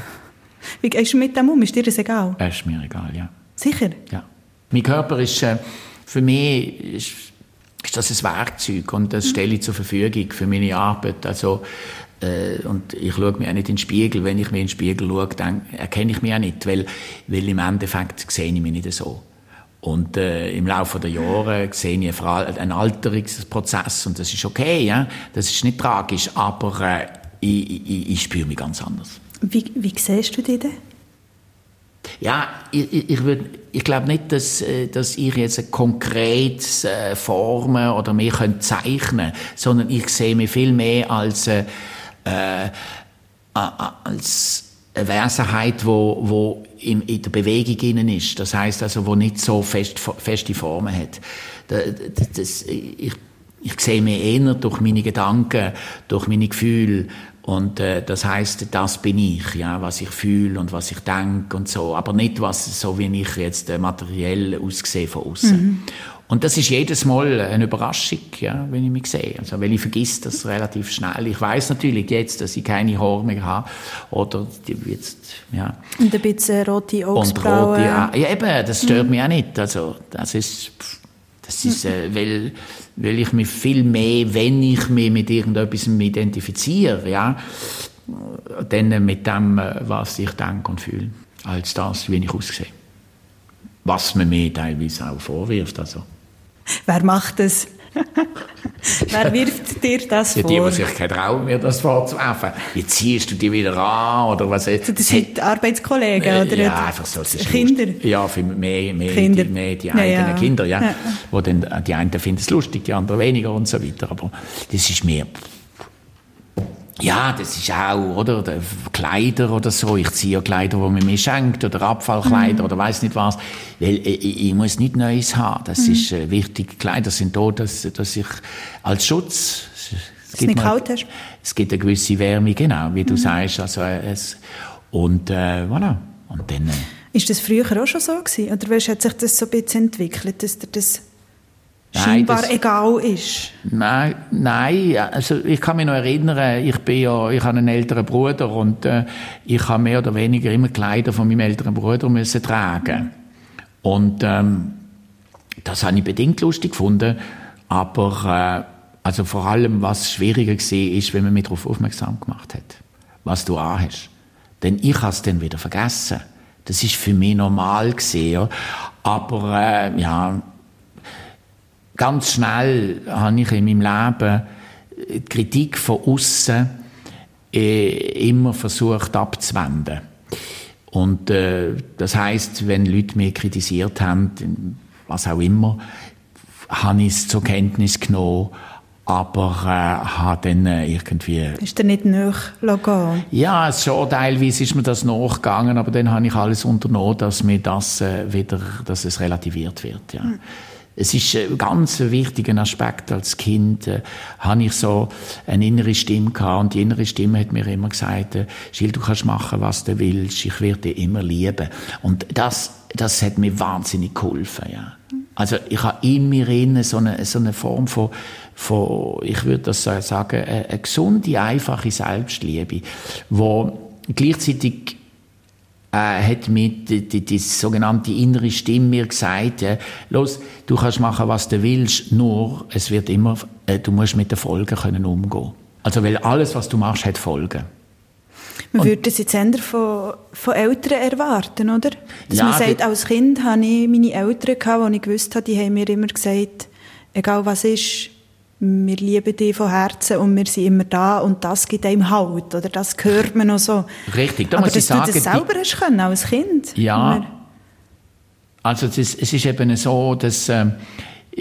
Wie gehst du mit dem um? Ist dir das egal? Es ist mir egal, ja. Sicher? Ja. Mein Körper ist, äh, für mich ist, ist das ein Werkzeug und das stelle ich zur Verfügung für meine Arbeit. Also äh, und ich schaue mir auch nicht in den Spiegel. Wenn ich mir in den Spiegel schaue, dann erkenne ich mich auch nicht, weil, weil im Endeffekt sehe ich mich nicht so. Und äh, im Laufe der Jahre sehe ich einen Alterungsprozess und das ist okay, ja? das ist nicht tragisch, aber äh, ich, ich, ich spüre mich ganz anders. Wie, wie siehst du dich denn? Ja, ich, ich, würd, ich glaube nicht, dass, äh, dass ich jetzt ein konkretes äh, Formen oder mehr zeichnen sondern ich sehe mich viel mehr als äh, äh, als eine Wesenheit, wo, wo in, in der Bewegung innen ist. Das heißt also, wo nicht so fest, feste Formen hat. Das, das, ich, ich sehe mich eher durch meine Gedanken, durch meine Gefühle. Und äh, das heißt, das bin ich, ja, was ich fühle und was ich denke und so, aber nicht was so wie ich jetzt äh, materiell aussehe von außen. Mhm. Und das ist jedes Mal eine Überraschung, ja, wenn ich mich sehe. Also, weil ich vergiss das relativ schnell. Ich weiß natürlich jetzt, dass ich keine Haare mehr habe. Oder jetzt, ja. Und ein bisschen rote Augenbrauen. Und rote, ja, eben, das stört mhm. mich auch nicht. Also, das ist, das ist, äh, weil, weil ich mich viel mehr, wenn ich mich mit irgendetwas identifiziere, ja, dann mit dem, äh, was ich denke und fühle, als das, wie ich aussehe. Was man mir teilweise auch vorwirft, also. Wer macht das? Wer wirft dir das ja, vor? Die, die sich kein trauen, mir das vorzuwerfen. Jetzt ziehst du die wieder an, oder was jetzt. Das sind Arbeitskollegen, äh, oder? Ja, einfach so. Kinder? Lustig. Ja, für mehr, mehr, Kinder. Die, mehr die eigenen ja, Kinder, ja. ja. Wo dann, die einen finden es lustig, die anderen weniger und so weiter. Aber das ist mehr, ja, das ist auch, oder? Kleider oder so. Ich ziehe ja Kleider, die man mir schenkt, oder Abfallkleider, mhm. oder weiß nicht was. Weil ich, äh, ich, muss nicht Neues haben. Das mhm. ist äh, wichtig. Kleider sind da, dass, dass ich als Schutz, es gibt, nicht kalt hast. es gibt eine gewisse Wärme, genau, wie du mhm. sagst. Also, es, und, äh, voilà. Und dann, äh, ist das früher auch schon so gewesen? Oder hat sich das so ein bisschen entwickelt, dass dir das scheinbar das, egal ist? Nein, nein, also ich kann mich noch erinnern, ich bin ja, ich habe einen älteren Bruder und äh, ich habe mehr oder weniger immer Kleider von meinem älteren Bruder müssen tragen. Und ähm, das habe ich bedingt lustig gefunden, aber äh, also vor allem, was schwieriger war, ist, wenn man mich darauf aufmerksam gemacht hat, was du anhast. Denn ich habe es dann wieder vergessen. Das ist für mich normal gesehen, aber äh, ja, ganz schnell habe ich in meinem Leben die Kritik von außen äh, immer versucht abzuwenden. Und äh, das heißt, wenn Leute mich kritisiert haben, was auch immer, habe ich es zur Kenntnis genommen, aber äh, habe dann äh, irgendwie... Ist der nicht nachgegangen? Ja, schon teilweise ist mir das nachgegangen, aber dann habe ich alles unternommen, dass mir das äh, wieder, dass es relativiert wird, ja. Hm. Es ist ein ganz wichtiger Aspekt. Als Kind äh, habe ich so eine innere Stimme gehabt und die innere Stimme hat mir immer gesagt, äh, Gilles, du kannst machen, was du willst, ich werde dich immer lieben. Und das, das hat mir wahnsinnig geholfen, ja. Also ich habe in mir innen so eine, so eine Form von, von, ich würde das sagen, eine, eine gesunde, einfache Selbstliebe, wo gleichzeitig äh, hat mir die, die, die, sogenannte innere Stimme mir gesagt, ja, los, du kannst machen, was du willst, nur es wird immer, äh, du musst mit den Folgen können umgehen. Also weil alles, was du machst, hat Folgen. Man würde das jetzt eher von, von Eltern erwarten, oder? Dass ja, man sagt, als Kind hatte ich meine Eltern, gehabt, die ich gewusst habe, die haben mir immer gesagt, egal was ist, wir lieben dich von Herzen und wir sind immer da und das gibt einem Halt, oder das hört man noch so. Richtig, da Aber muss ich sagen... Dass du das selber hast können, als Kind? Ja, also es ist, es ist eben so, dass... Äh,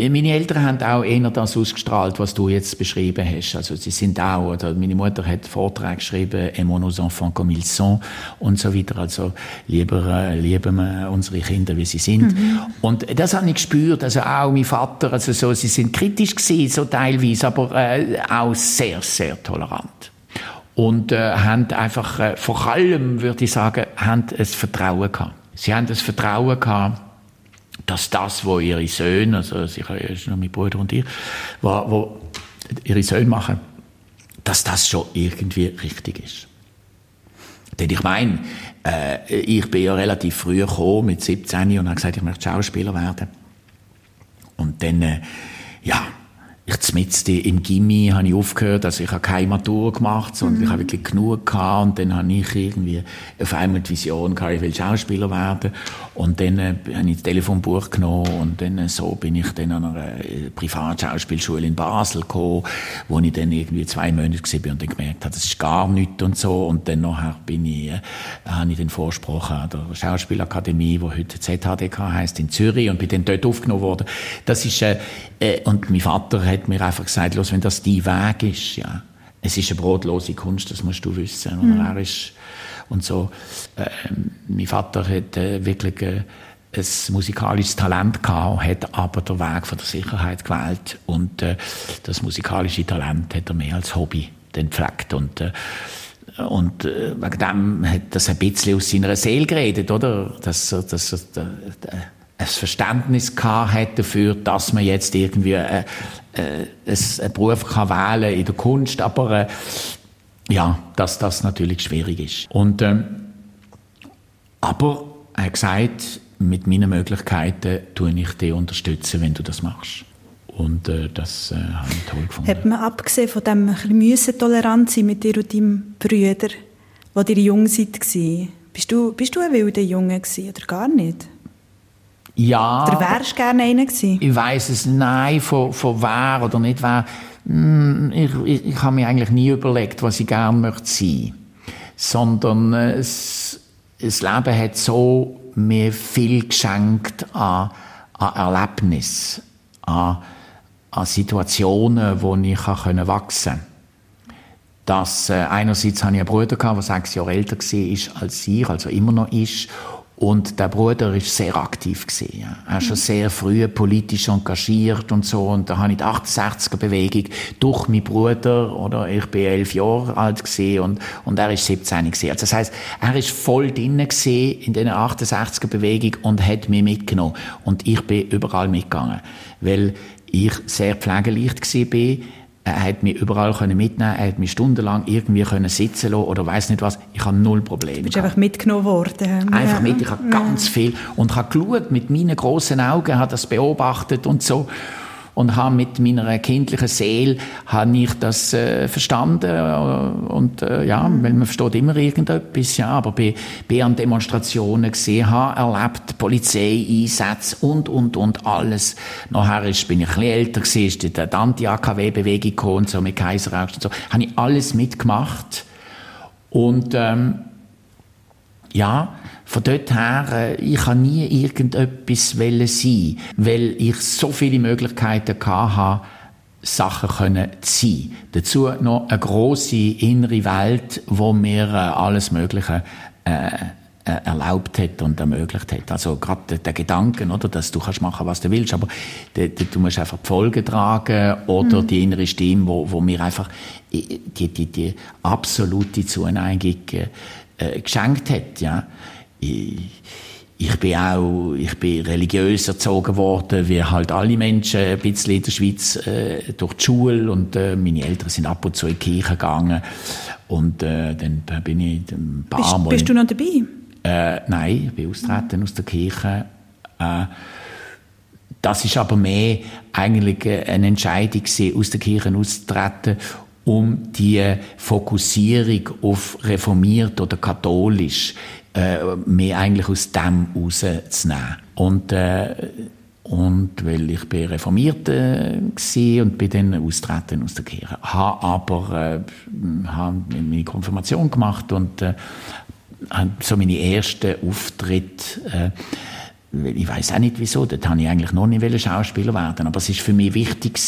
meine Eltern haben auch eher das ausgestrahlt, was du jetzt beschrieben hast. Also sie sind auch, oder meine Mutter hat Vorträge geschrieben, «Aimons nos enfants comme ils sont» und so weiter. Also lieber äh, lieben wir unsere Kinder, wie sie sind. Mhm. Und das habe ich gespürt. Also auch mein Vater, also so, sie sind kritisch gewesen, so teilweise, aber äh, auch sehr, sehr tolerant. und äh, haben einfach äh, vor allem, würde ich sagen, haben ein Vertrauen gehabt. Sie haben das Vertrauen gehabt, dass das, was ihre Söhne, also sicher ist noch mein Bruder und ich, wo, wo ihre Söhne machen, dass das schon irgendwie richtig ist. Denn ich meine, äh, ich bin ja relativ früh gekommen, mit 17 und habe gesagt, ich möchte Schauspieler werden. Und dann, äh, ja, ich zmitzt im Gimmi habe ich aufgehört, also ich habe keine Matur gemacht, sondern mhm. ich habe wirklich genug gehabt und dann habe ich irgendwie auf einmal die Vision gehabt, ich will Schauspieler werden und dann äh, habe ich das Telefonbuch genommen und dann äh, so bin ich dann an einer äh, Privatschauspielschule in Basel gekommen, wo ich dann irgendwie zwei Monate war und dann gemerkt habe, das ist gar nichts und so und dann nachher bin ich, äh, habe ich den Vorsprung an der Schauspielakademie, wo heute ZHDK heißt in Zürich und bin dann dort aufgenommen worden. Das ist, äh, äh, und mein Vater hat mir einfach gesagt, los, wenn das dein Weg ist, ja, es ist eine brotlose Kunst, das musst du wissen. Mhm. Er ist, und so, äh, mein Vater hat äh, wirklich äh, ein musikalisches Talent gehabt, hat aber den Weg von der Sicherheit gewählt und äh, das musikalische Talent hat er mehr als Hobby entpflegt und äh, und äh, wegen dem hat das ein bisschen aus seiner Seele geredet, oder? Dass, dass, dass, dass ein Verständnis gehabt dafür, dass man jetzt irgendwie äh, äh, einen Beruf kann wählen in der Kunst, aber äh, ja, dass das natürlich schwierig ist. Und, ähm, aber er hat gesagt, mit meinen Möglichkeiten tue ich dich unterstützen, wenn du das machst. Und äh, das äh, habe ich toll gefunden. Hat man abgesehen von dem bisschen tolerant sein mit dir und deinem Brüder, wo ihr jung seid, bist du, bist du ein wilder Junge gewesen, oder gar nicht? Ja. Oder wärst du gerne einer gewesen? Ich weiss es, nein, von, von wer oder nicht wer. Hm, ich, ich, ich habe mir eigentlich nie überlegt, was ich gerne möchte sein. Sondern äh, es, das Leben hat so mir viel geschenkt an, an Erlebnis, an, an Situationen, wo ich können wachsen konnte. Dass, äh, einerseits hatte ich einen Bruder, der sechs Jahre älter war als ich, also immer noch ist, und der Bruder ist sehr aktiv gewesen. Ja. Er ist schon sehr früh politisch engagiert und so. Und da habe ich die 68er Bewegung durch meinen Bruder, oder ich bin elf Jahre alt gewesen und, und er ist 17 gewesen. Also das heißt, er ist voll drinnen gewesen in dieser 68er Bewegung und hat mich mitgenommen. Und ich bin überall mitgegangen. Weil ich sehr pflegeleicht gewesen bin er hat mich überall mitnehmen er hat mich stundenlang irgendwie können sitzen lassen oder weiß nicht was. Ich habe null Probleme. Du bist einfach mitgenommen worden. Einfach mit, ich habe ja. ganz viel und habe geschaut mit meinen großen Augen, habe das beobachtet und so und habe mit meiner kindlichen Seele habe ich das äh, verstanden äh, und äh, ja, weil man versteht immer irgendetwas, ja, aber bei, bei an Demonstrationen gesehen habe, erlebt, Polizeieinsätze und, und, und alles. Nachher ist, bin ich ein bisschen älter gewesen, ist die Anti-AKW-Bewegung gekommen, so mit Kaiserausch und so, habe ich alles mitgemacht. Und ähm, ja, von dort her, äh, ich habe nie irgendetwas sein, weil ich so viele Möglichkeiten hatte, Sachen können zu sein. Dazu noch eine große innere Welt, wo mir äh, alles Mögliche äh, äh, erlaubt hat und ermöglicht hat. Also gerade der Gedanken, oder, dass du kannst machen, was du willst, aber de, de, du musst einfach die Folgen tragen oder mhm. die innere Stimme, wo, wo mir einfach die, die, die absolute Zuneigung äh, geschenkt hat, ja ich, ich bin auch, ich bin religiös erzogen worden, wie halt alle Menschen ein bisschen in der Schweiz, äh, durch die Schule und äh, meine Eltern sind ab und zu in die Kirche gegangen und äh, dann bin ich ein paar bist, Mal... Bist du noch dabei? Äh, nein, ich bin austreten mhm. aus der Kirche. Äh, das ist aber mehr eigentlich eine Entscheidung aus der Kirche auszutreten um die Fokussierung auf reformiert oder katholisch äh, mehr eigentlich aus dem rauszunehmen. Und, äh, und weil ich bin reformiert äh, und bin dann austreten aus der Kirche. Habe aber äh, hab meine Konfirmation gemacht und äh, so meine ersten Auftritte äh, ich weiß auch nicht wieso, dort habe ich eigentlich noch nicht Schauspieler werden, aber es ist für mich wichtig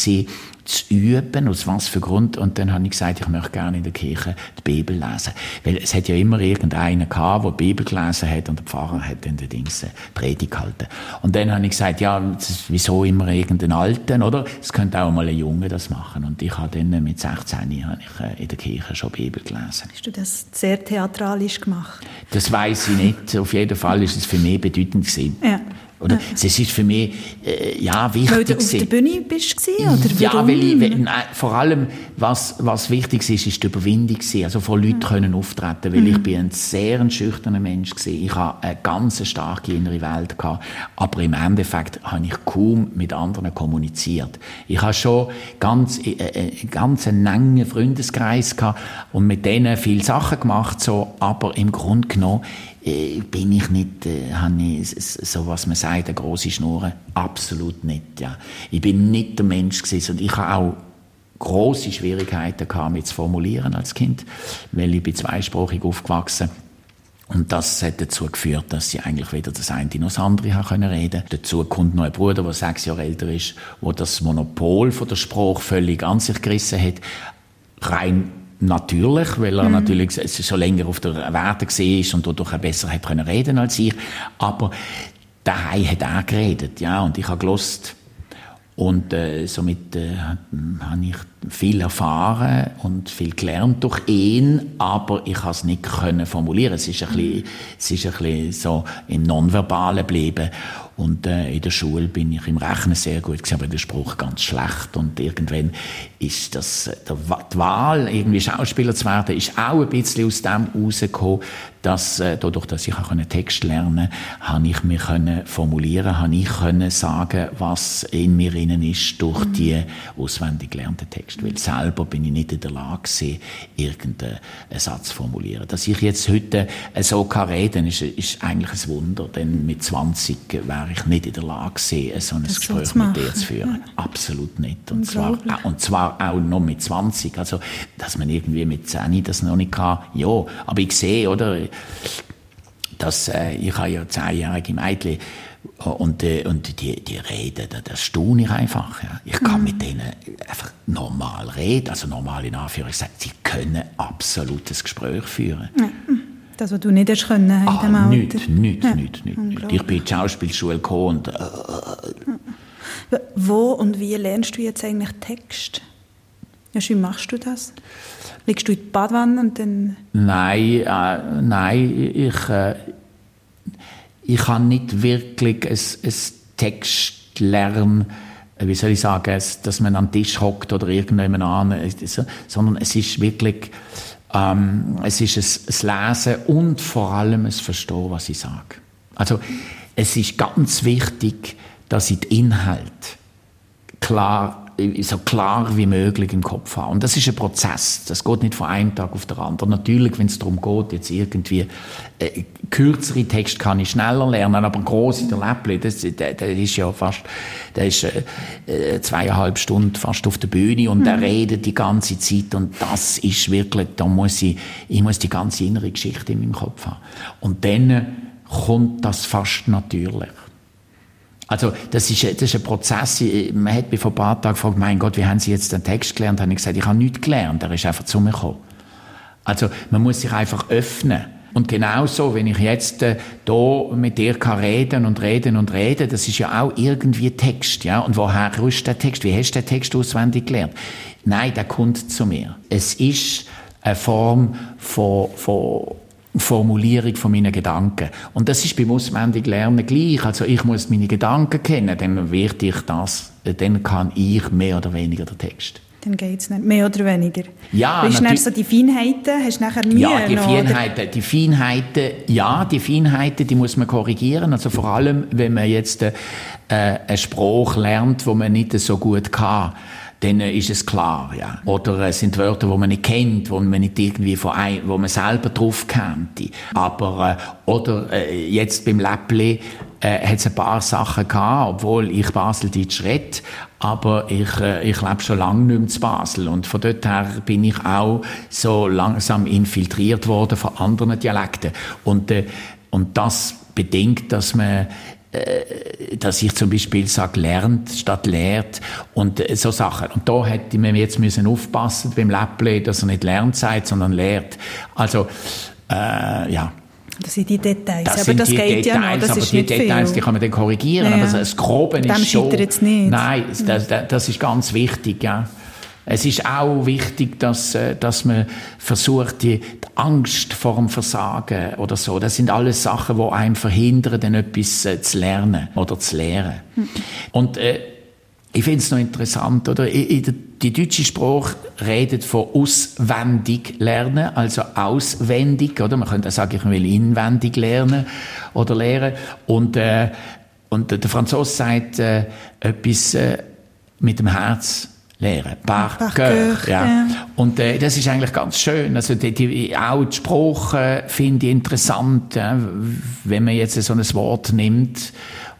zu üben, aus was für Grund. Und dann habe ich gesagt, ich möchte gerne in der Kirche die Bibel lesen. Weil es hat ja immer irgendeinen gehabt, der die Bibel gelesen hat und der Pfarrer hat dann den Dings äh, Predigt gehalten. Und dann habe ich gesagt, ja, wieso immer irgendeinen Alten, oder? Es könnte auch mal ein Junge das machen. Und ich habe dann mit 16 habe ich äh, in der Kirche schon Bibel gelesen. Hast du das sehr theatralisch gemacht? Das weiß ich nicht. Auf jeden Fall ist es für mich bedeutend gewesen. Ja. Oder? Es ist für mich äh, ja, wichtig. Weil du auf der Bühne bist oder Ja, weil ich, weil, nein, vor allem, was, was wichtig ist, ist die Überwindung gewesen. Also vor Leuten mhm. können auftreten, weil mhm. ich bin ein sehr schüchterner Mensch gewesen. Ich habe eine ganz starke innere Welt gehabt, aber im Endeffekt habe ich kaum mit anderen kommuniziert. Ich habe schon ganz, äh, äh, ganz einen engen Freundeskreis gehabt und mit denen viele Sachen gemacht, so, aber im Grunde genommen äh, bin ich nicht, äh, habe ich so was man sagt, eine große Schnur? Absolut nicht, ja. Ich bin nicht der Mensch gewesen und ich habe auch große Schwierigkeiten gehabt, mich zu formulieren als Kind, weil ich bin zweisprachig aufgewachsen und das hat dazu geführt, dass ich eigentlich weder das eine noch das andere haben können reden. Dazu kommt noch ein Bruder, der sechs Jahre älter ist, wo das Monopol von der Sprache völlig an sich gerissen hat. Rein natürlich, weil er mhm. natürlich schon länger auf der Werte war und dadurch auch besser hat können reden als ich. Aber daheim hat er geredet, ja, und ich habe gelost und äh, somit äh, habe ich viel erfahren und viel gelernt durch ihn, aber ich konnte es nicht können formulieren. Es ist ein bisschen, es ist ein bisschen so im Nonverbalen geblieben. Und äh, in der Schule bin ich im Rechnen sehr gut gewesen, aber der Spruch ganz schlecht. Und irgendwann ist das, äh, der, die Wahl, irgendwie Schauspieler zu werden, ist auch ein bisschen aus dem rausgekommen, dass, äh, dadurch, dass ich auch einen Text lernen habe ich mich können formulieren, habe ich können sagen, was in mir innen ist durch mhm. die auswendig gelernten Texte. Weil selber bin ich nicht in der Lage gewesen, irgendeinen Satz zu formulieren. Dass ich jetzt heute so kann reden, ist, ist eigentlich ein Wunder, denn mit 20 wäre ich nicht in der Lage gewesen, so ein das Gespräch mit dir zu führen. Ja. Absolut nicht. Und zwar, und zwar auch noch mit 20. Also, dass man irgendwie mit 10 das noch nicht kann, ja. Aber ich sehe, oder, dass, äh, ich habe ja zehnjährige Mädchen, und, äh, und die, die reden, das, staune ich einfach. Ja. Ich kann mhm. mit denen einfach normal reden, also normal in Anführungszeichen. Sie können absolutes Gespräch führen. Mhm. Das, was du nicht hast können in ah, dem Alter? Nicht, nicht, ja. nicht, nicht, nicht. Ich bin in die Schauspielschule gekommen und... Äh, Wo und wie lernst du jetzt eigentlich Text? Ja, wie machst du das? Legst du in die Badwanne und dann... Nein, äh, nein, ich... Äh, ich habe nicht wirklich ein, ein Textlernen, äh, wie soll ich sagen, dass man an den Tisch hockt oder irgendjemand an, sondern es ist wirklich, ähm, es ist ein, ein Lesen und vor allem ein Verstehen, was ich sage. Also es ist ganz wichtig, dass ich den Inhalt klar so klar wie möglich im Kopf haben. Und das ist ein Prozess. Das geht nicht von einem Tag auf den anderen. Natürlich, wenn es darum geht, jetzt irgendwie äh, kürzere Text kann ich schneller lernen, aber große der Läppli, das, der, der ist ja fast, der ist äh, äh, zweieinhalb Stunden fast auf der Bühne und mhm. der redet die ganze Zeit und das ist wirklich, da muss ich, ich muss die ganze innere Geschichte in meinem Kopf haben. Und dann kommt das fast natürlich. Also das ist, das ist ein Prozess. Man hat mich vor ein paar Tagen gefragt, mein Gott, wie haben Sie jetzt den Text gelernt? Da habe ich gesagt, ich habe nichts gelernt, er ist einfach zu mir gekommen. Also man muss sich einfach öffnen. Und genauso, wenn ich jetzt äh, da mit dir kann reden und reden und reden, das ist ja auch irgendwie Text, ja. Und woher rüst der Text? Wie hast du den Text auswendig gelernt? Nein, der kommt zu mir. Es ist eine Form von, von Formulierung von meinen Gedanken. Und das ist beim auswendig Lernen gleich. Also ich muss meine Gedanken kennen, dann werde ich das, dann kann ich mehr oder weniger den Text. Dann geht es nicht, mehr oder weniger. Ja, Bist du so die Feinheiten, hast du nachher Mühe Ja, die noch, Feinheiten, die Feinheiten, ja, die Feinheiten, die muss man korrigieren. Also vor allem, wenn man jetzt äh, einen Spruch lernt, wo man nicht so gut kann dann ist es klar, ja. Oder es sind Wörter, wo man nicht kennt, wo man nicht irgendwie von ein, wo man selber drauf kennt. Aber, äh, oder äh, jetzt beim Läppli äh, hat es ein paar Sachen gehabt, obwohl ich Baseldeutsch rede, aber ich, äh, ich lebe schon lange nicht mehr zu Basel. Und von dort her bin ich auch so langsam infiltriert worden von anderen Dialekten. Und, äh, und das bedingt, dass man äh, dass ich zum Beispiel sage, lernt statt lehrt und äh, so Sachen. Und da hätte man jetzt müssen aufpassen beim Läpple, dass er nicht lernt sagt, sondern lehrt. Also, äh, ja. Das sind die Details. Das aber das die geht Details, ja noch. Das aber ist die nicht Details, viel. die kann man dann korrigieren. Ja. Aber das Grobe Dem ist schon... scheitert es nicht. Nein, das, das, das ist ganz wichtig, ja. Es ist auch wichtig, dass, äh, dass man versucht, die, die Angst vor dem Versagen oder so, das sind alles Sachen, die einem verhindern, dann etwas äh, zu lernen oder zu lehren. Und äh, ich finde es noch interessant, oder? Die deutsche Sprache redet von auswendig lernen, also auswendig, oder? Man könnte auch sagen, ich will inwendig lernen oder lehren. Und, äh, und der Franzose sagt äh, etwas äh, mit dem Herz lehren. Par, Par cœur, ja. ja. Und äh, das ist eigentlich ganz schön. Also die, die, auch die Sprache finde ich interessant, ja, wenn man jetzt so ein Wort nimmt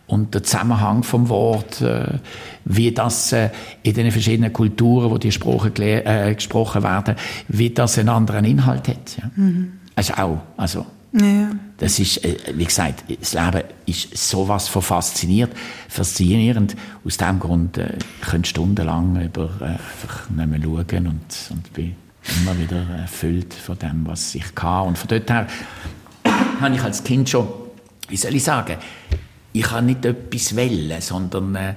und der Zusammenhang vom Wort, äh, wie das äh, in den verschiedenen Kulturen, wo die Sprache äh, gesprochen werden, wie das einen anderen Inhalt hat. Ja. Also auch, also Ja. Das ist, äh, wie gesagt, das Leben ist sowas von fasziniert, faszinierend. Aus dem Grund äh, ich könnte stundenlang über äh, einfach nicht mehr schauen und, und bin immer wieder erfüllt von dem, was ich kann. Und von dort her habe ich als Kind schon, wie soll ich sagen, ich habe nicht etwas wollen, sondern äh,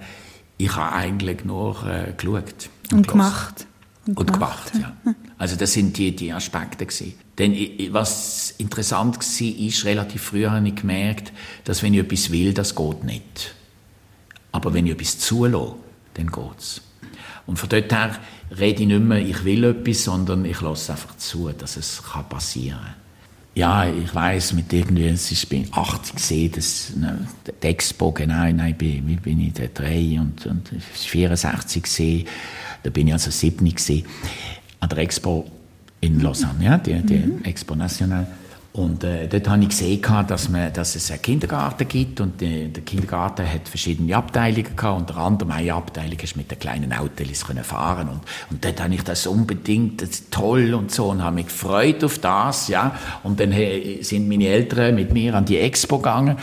ich habe eigentlich nur äh, geschaut. Und gehört. gemacht. Und gemacht, ja. Also das sind die, die Aspekte gewesen. Denn was interessant war, ist, relativ früh habe ich gemerkt, dass wenn ich etwas will, das geht nicht. Aber wenn ich etwas zulasse, dann geht's. Und von dort her rede ich nicht mehr, ich will etwas, sondern ich lasse einfach zu, dass es passieren kann. Ja, ich weiß mit irgendwie, es ist bei 80 gesehen, das, ne, die Expo, genau, nein, bin, wie bin ich der 3 und, und es ist 64 gesehen, da bin ich also 7 gesehen, an der Expo in Lausanne, ja, die, die Expo National. Und äh, dort habe ich gesehen, dass, man, dass es einen Kindergarten gibt und die, der Kindergarten hat verschiedene Abteilungen gehabt. Unter anderem eine Abteilung ist mit den kleinen Autos können fahren und, und dort habe ich das unbedingt das toll und so und habe mich gefreut auf das, ja. Und dann äh, sind meine Eltern mit mir an die Expo gegangen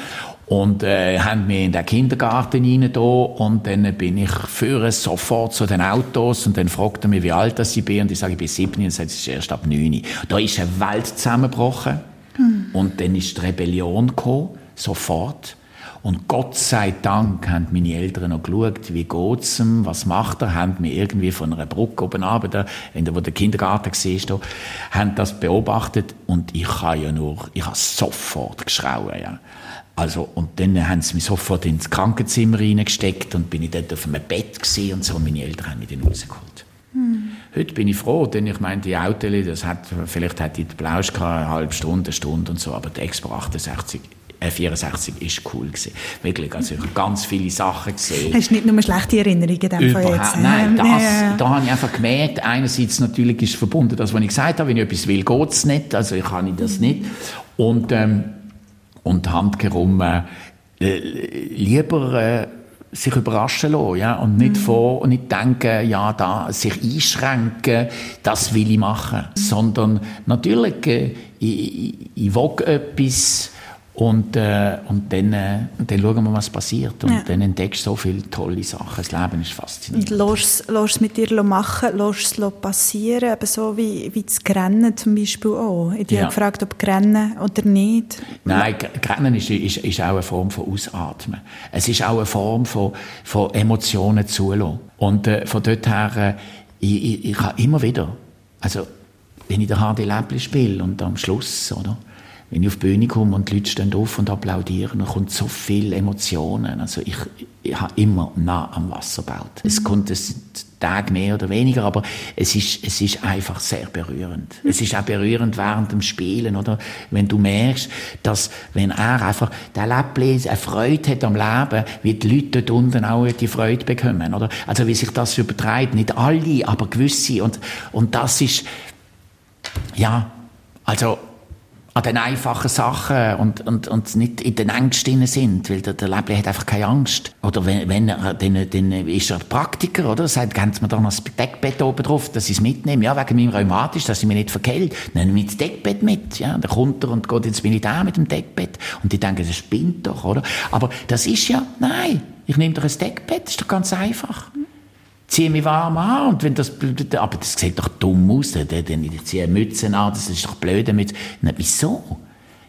und äh, haben mich in den Kindergarten rein da. Und dann bin ich führe sofort zu den Autos. Und dann fragt er mich, wie alt das ich bin. Und ich sage, ich bin sieben. Und sagt, es ist erst ab neun. Da ist eine Welt zusammengebrochen. Und dann ist die Rebellion gekommen, sofort. Und Gott sei Dank haben meine Eltern noch geschaut, wie geht's ihm, was macht er, haben mich irgendwie von einer Brücke oben runter, in der, wo der Kindergarten war, haben das beobachtet. Und ich habe ja nur, ich habe sofort geschrauen, ja. Also, und dann haben sie mich sofort ins Krankenzimmer reingesteckt und bin ich dort auf einem Bett gesehen und so, meine Eltern haben mich dann rausgeholt. Heute bin ich froh, denn ich meine, die Autos, das hat, vielleicht hat die Blausch gehabt, eine halbe Stunde, eine Stunde und so, aber die Expo 68, äh, 64 ist cool gewesen. Wirklich, also ich habe ganz viele Sachen gesehen. Hast du nicht nur schlechte Erinnerungen Fall Überhaupt, jetzt? nein, das, Ja. da habe ich einfach gemerkt, einerseits natürlich ist verbunden, das, was ich gesagt habe, wenn ich etwas will, geht's nicht, also ich kann das nicht. Und, ähm, und handkerum, äh, lieber, äh, sich überraschen lassen, ja, und nicht vor, und nicht denken, ja, da, sich einschränken, das will ich machen. Sondern natürlich, äh, ich, ich, ich will etwas, und, äh, und dann, äh, dann schauen wir, was passiert. Und Ja. dann entdeckst du so viele tolle Sachen. Das Leben ist faszinierend. Und lässt es mit dir machen, lässt es passieren, eben so wie, wie das Grennen zum Beispiel auch. Ich habe Ja. gefragt, ob Grennen oder nicht. Nein, Grennen ist, ist, ist auch eine Form von Ausatmen. Es ist auch eine Form von, von Emotionen zulassen. Und äh, von dort her, äh, ich, ich, ich habe immer wieder, also wenn ich den HD Läppli spiele und am Schluss, oder, wenn ich auf die Bühne komme und die Leute stehen auf und applaudieren, dann kommt so viel Emotionen. Also ich, ich habe immer nah am Wasser gebaut. Es kommt es sind Tage mehr oder weniger, aber es ist, es ist einfach sehr berührend. Es ist auch berührend während dem Spielen, oder? Wenn du merkst, dass, wenn er einfach, der Läppli eine Freude hat am Leben, wie die Leute dort unten auch die Freude bekommen, oder? Also wie sich das übertreibt. Nicht alle, aber gewisse. Und, und das ist, ja, also, an den einfachen Sachen und, und, und nicht in den Ängsten sind, weil der, der Lebli hat einfach keine Angst. Oder wenn, wenn er, dann, dann ist er Praktiker, oder? Sagt, geben Sie mir da noch das Deckbett oben drauf, dass ich es mitnehme. Ja, wegen meinem Rheumatisch, dass ich mich nicht verkehlt. Dann nehme ich das Deckbett mit, ja. Dann kommt er und geht ins Militär mit dem Deckbett. Und die denken, das spinnt doch, oder? Aber das ist ja, nein, ich nehme doch ein Deckbett, das ist doch ganz einfach ziehe mich warm an und wenn das, aber das sieht doch dumm aus, dann, dann ziehe eine Mütze an, das ist doch blöd mit, na, wieso?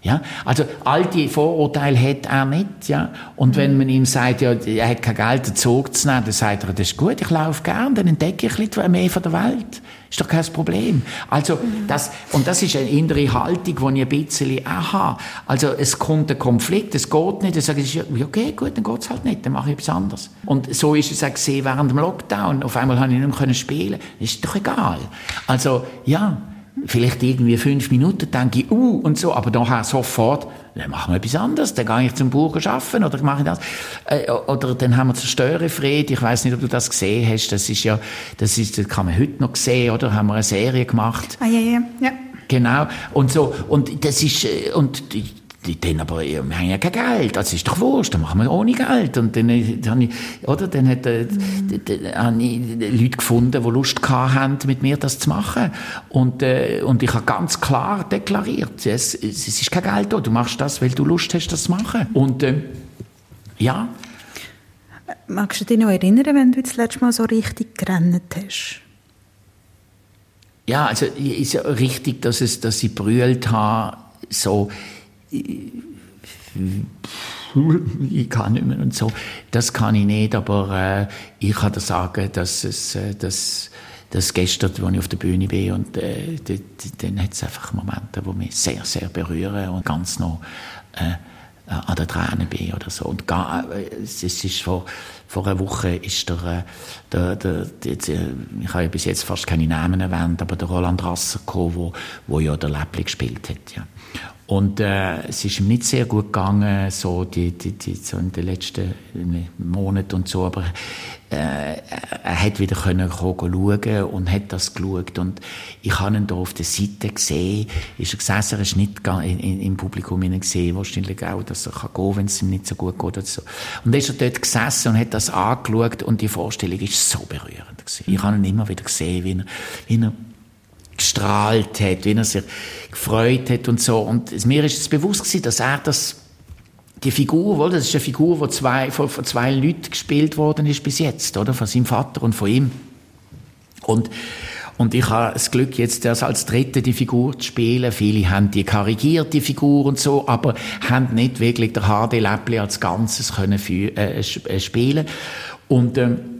Ja, also all die Vorurteile hat er nicht, ja. Und wenn man ihm sagt, ja, er hat kein Geld, den Zug zu nehmen, dann sagt er, das ist gut, ich laufe gern, dann entdecke ich bisschen mehr von der Welt. Ist doch kein Problem. Also, das, und das ist eine innere Haltung, die ich ein bisschen auch habe. Also, es kommt ein Konflikt, es geht nicht, dann sage ich, okay, gut, dann geht's halt nicht, dann mache ich etwas anderes. Und so ist es auch gesehen während dem Lockdown. Auf einmal habe ich nicht mehr spielen. Ist doch egal. Also, ja vielleicht irgendwie fünf Minuten denke ich, uh, und so, aber nachher sofort, dann machen wir etwas anderes, dann gehe ich zum Bauern arbeiten oder mache ich das. Äh, oder dann haben wir Zerstörerfried, ich weiß nicht, ob du das gesehen hast, das ist ja, das ist, das kann man heute noch sehen, oder, haben wir eine Serie gemacht. Ah, ja, ja, ja. Genau, und so, und das ist, äh, und die dann aber, wir haben ja kein Geld, das ist doch wurscht, dann machen wir ohne Geld. Und dann, äh, dann ich, oder, dann hat, mhm. dann, ich Leute gefunden, die Lust hatten, mit mir das zu machen. Und, äh, und ich habe ganz klar deklariert, es, es ist kein Geld da, du machst das, weil du Lust hast, das zu machen. Und, äh, ja. Magst du dich noch erinnern, wenn du das letzte Mal so richtig gerannt hast? Ja, also, ist ja richtig, dass es, dass ich brüllt habe, so, ich kann nicht mehr und so. Das kann ich nicht, aber äh, ich kann dir sagen, dass es, äh, dass, dass gestern, als ich auf der Bühne bin, und äh, dann hat es einfach Momente, die mich sehr, sehr berühren und ganz noch äh, an den Tränen bin oder so. Und gar, äh, es ist vor, vor einer Woche ist der, äh, der, der, der, ich habe ja bis jetzt fast keine Namen erwähnt, aber der Roland Rasser gekommen, wo, wo ja der Läppli gespielt hat, ja. Und äh, es ist ihm nicht sehr gut gegangen, so, die, die, die, so in den letzten Monaten und so, aber äh, er hat wieder können schauen und hat das geschaut. Und ich habe ihn da auf der Seite gesehen, ist er gesessen, er ist nicht in, in, im Publikum gesehen, wahrscheinlich auch, dass er kann gehen wenn es ihm nicht so gut geht. Oder so. Und dann ist er dort gesessen und hat das angeschaut und die Vorstellung ist so berührend gewesen. Ich habe ihn immer wieder gesehen, wie er, wie er gestrahlt hat, wie er sich gefreut hat und so. Und mir ist es bewusst gewesen, dass er das die Figur, wohl, das ist eine Figur, die zwei, von, von zwei Leuten gespielt worden ist bis jetzt, oder? Von seinem Vater und von ihm. Und, und ich habe das Glück, jetzt erst als Dritte die Figur zu spielen. Viele haben die karikierte Figur und so, aber haben nicht wirklich der HD Läppli als Ganzes können für, äh, äh, spielen. Und, ähm,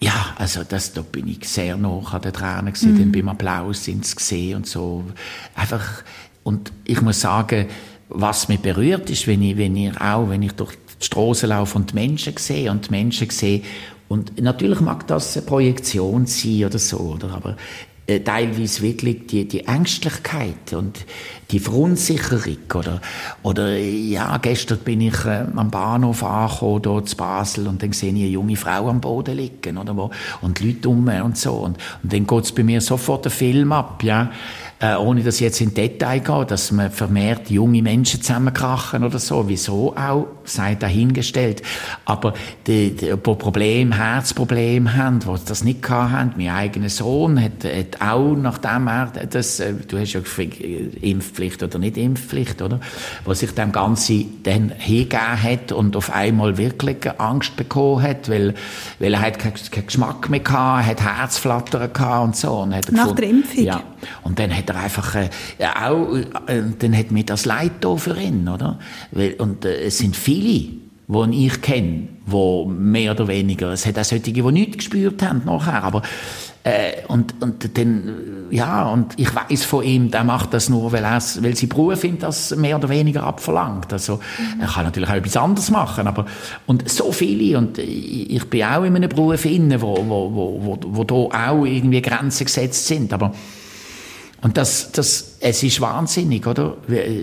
ja, also das, da bin ich sehr noch an den Tränen gewesen, mhm. dann beim Applaus sind sie gesehen und so. Einfach, und ich muss sagen, was mich berührt ist, wenn ich, wenn ich auch, wenn ich durch die Straße laufe und die Menschen sehe und die Menschen sehe, und natürlich mag das eine Projektion sein oder so, oder, aber äh, teilweise wirklich die, die Ängstlichkeit und die Verunsicherung oder, oder ja, gestern bin ich äh, am Bahnhof angekommen, dort zu Basel und dann sehe ich eine junge Frau am Boden liegen oder wo, und Leute um und so und, und dann geht's bei mir sofort der Film ab, ja, äh, ohne dass ich jetzt in Detail gehe, dass man vermehrt junge Menschen zusammenkrachen oder so, wieso auch, sei dahingestellt. Aber die, die, die Problem, Herzproblem haben, die das nicht haben, mein eigener Sohn hat, hat auch, nachdem er das, äh, du hast ja Impfpflicht oder nicht Impfpflicht, oder? Wo sich dem Ganzen dann hingegeben hat und auf einmal wirklich Angst bekommen hat, weil, weil er hat keinen, keinen Geschmack mehr gehabt, hat Herzflattern gehabt und so. Und hat Nach gefunden, der Impfung? Ja. Und dann hat er einfach äh, auch, äh, dann hat mir das leid für ihn, oder? Und äh, es sind viele, die ich kenne, die mehr oder weniger, es hat auch solche, die nichts gespürt haben nachher, aber äh, und, und dann, ja, und ich weiß von ihm, der macht das nur, weil, er, weil sein Beruf ihm das mehr oder weniger abverlangt. Also, mhm. er kann natürlich auch etwas anderes machen, aber, und so viele, und ich bin auch in einem Beruf inne, wo, wo, wo, wo, wo da auch irgendwie Grenzen gesetzt sind, aber, und das, das, es ist wahnsinnig, oder?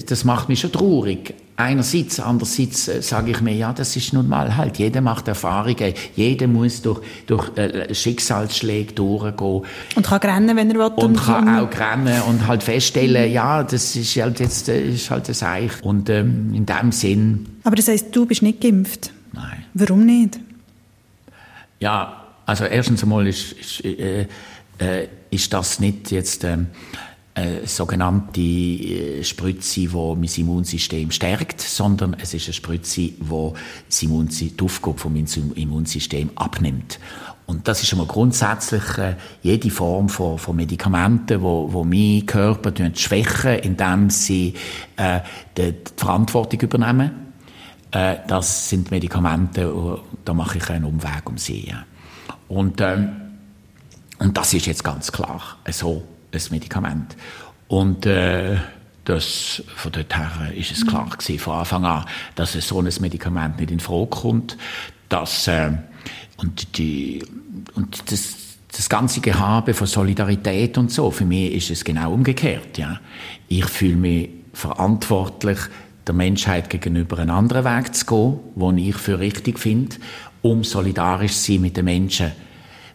Das macht mich schon traurig. einerseits, andererseits äh, sage ich mir, ja, das ist nun mal halt, jeder macht Erfahrungen, jeder muss durch, durch äh, Schicksalsschläge durchgehen. Und kann rennen, wenn er will. Und, und kann auch rennen und halt feststellen, ja, das ist halt jetzt äh, ist halt das Eich. Und ähm, in dem Sinn... Aber das heisst, du bist nicht geimpft? Nein. Warum nicht? Ja, also erstens einmal ist, ist, äh, äh, ist das nicht jetzt... Ähm, eine sogenannte äh, Spritze, die mein Immunsystem stärkt, sondern es ist eine Spritze, die die Aufgabe vom Immunsystem abnimmt. Und das ist schon mal grundsätzlich äh, jede Form von, von Medikamenten, wo, wo mein Körper schwächen, indem sie äh, die, die Verantwortung übernehmen. Äh, das sind Medikamente, da mache ich einen Umweg um sie. Und, ähm, und das ist jetzt ganz klar so ein Medikament. Und äh, das, von dort her ist es klar gewesen, von Anfang an, dass es so ein Medikament nicht in Frage kommt. Dass, äh, und die, und das, das ganze Gehabe von Solidarität und so, für mich ist es genau umgekehrt. Ja. Ich fühle mich verantwortlich, der Menschheit gegenüber einen anderen Weg zu gehen, den ich für richtig finde, um solidarisch zu sein mit den Menschen,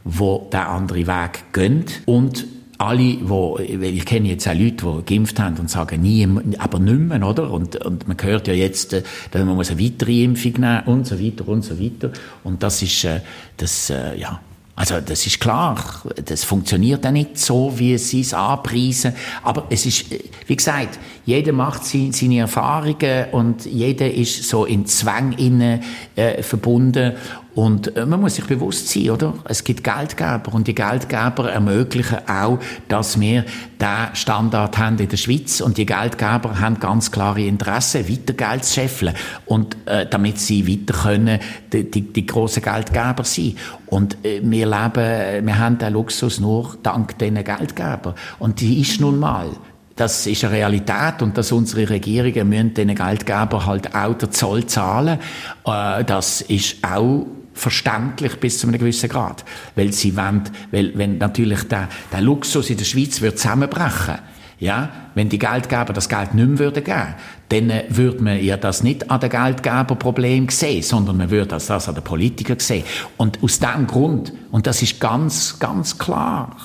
die den anderen Weg gehen und alle, wo, ich kenne jetzt auch Leute, die geimpft haben und sagen, nie, aber nicht mehr, oder? Und, und man hört ja jetzt, äh, dass man muss eine weitere Impfung nehmen und so weiter und so weiter. Und das ist, äh, das, äh, ja, also das ist klar, das funktioniert auch nicht so, wie sie es anpreisen. Aber es ist, wie gesagt, jeder macht seine Erfahrungen und jeder ist so in Zwang innen äh, verbunden. Und äh, man muss sich bewusst sein, oder? Es gibt Geldgeber und die Geldgeber ermöglichen auch, dass wir den Standard haben in der Schweiz und die Geldgeber haben ganz klare Interesse, weiter Geld zu scheffeln und äh, damit sie weiter können die, die, die grossen Geldgeber sein. Und äh, wir leben, wir haben den Luxus nur dank diesen Geldgebern. Und die ist nun mal das ist eine Realität und dass unsere Regierungen müssen den Geldgebern halt auch den Zoll zahlen. Äh, das ist auch verständlich bis zu einem gewissen Grad. Weil sie wollen, weil, wenn natürlich der, der Luxus in der Schweiz wird zusammenbrechen, ja, wenn die Geldgeber das Geld nicht mehr würden geben, dann äh, würde man ja das nicht an den Geldgeberproblem sehen, sondern man würde das, das an den Politikern sehen. Und aus diesem Grund, und das ist ganz, ganz klar,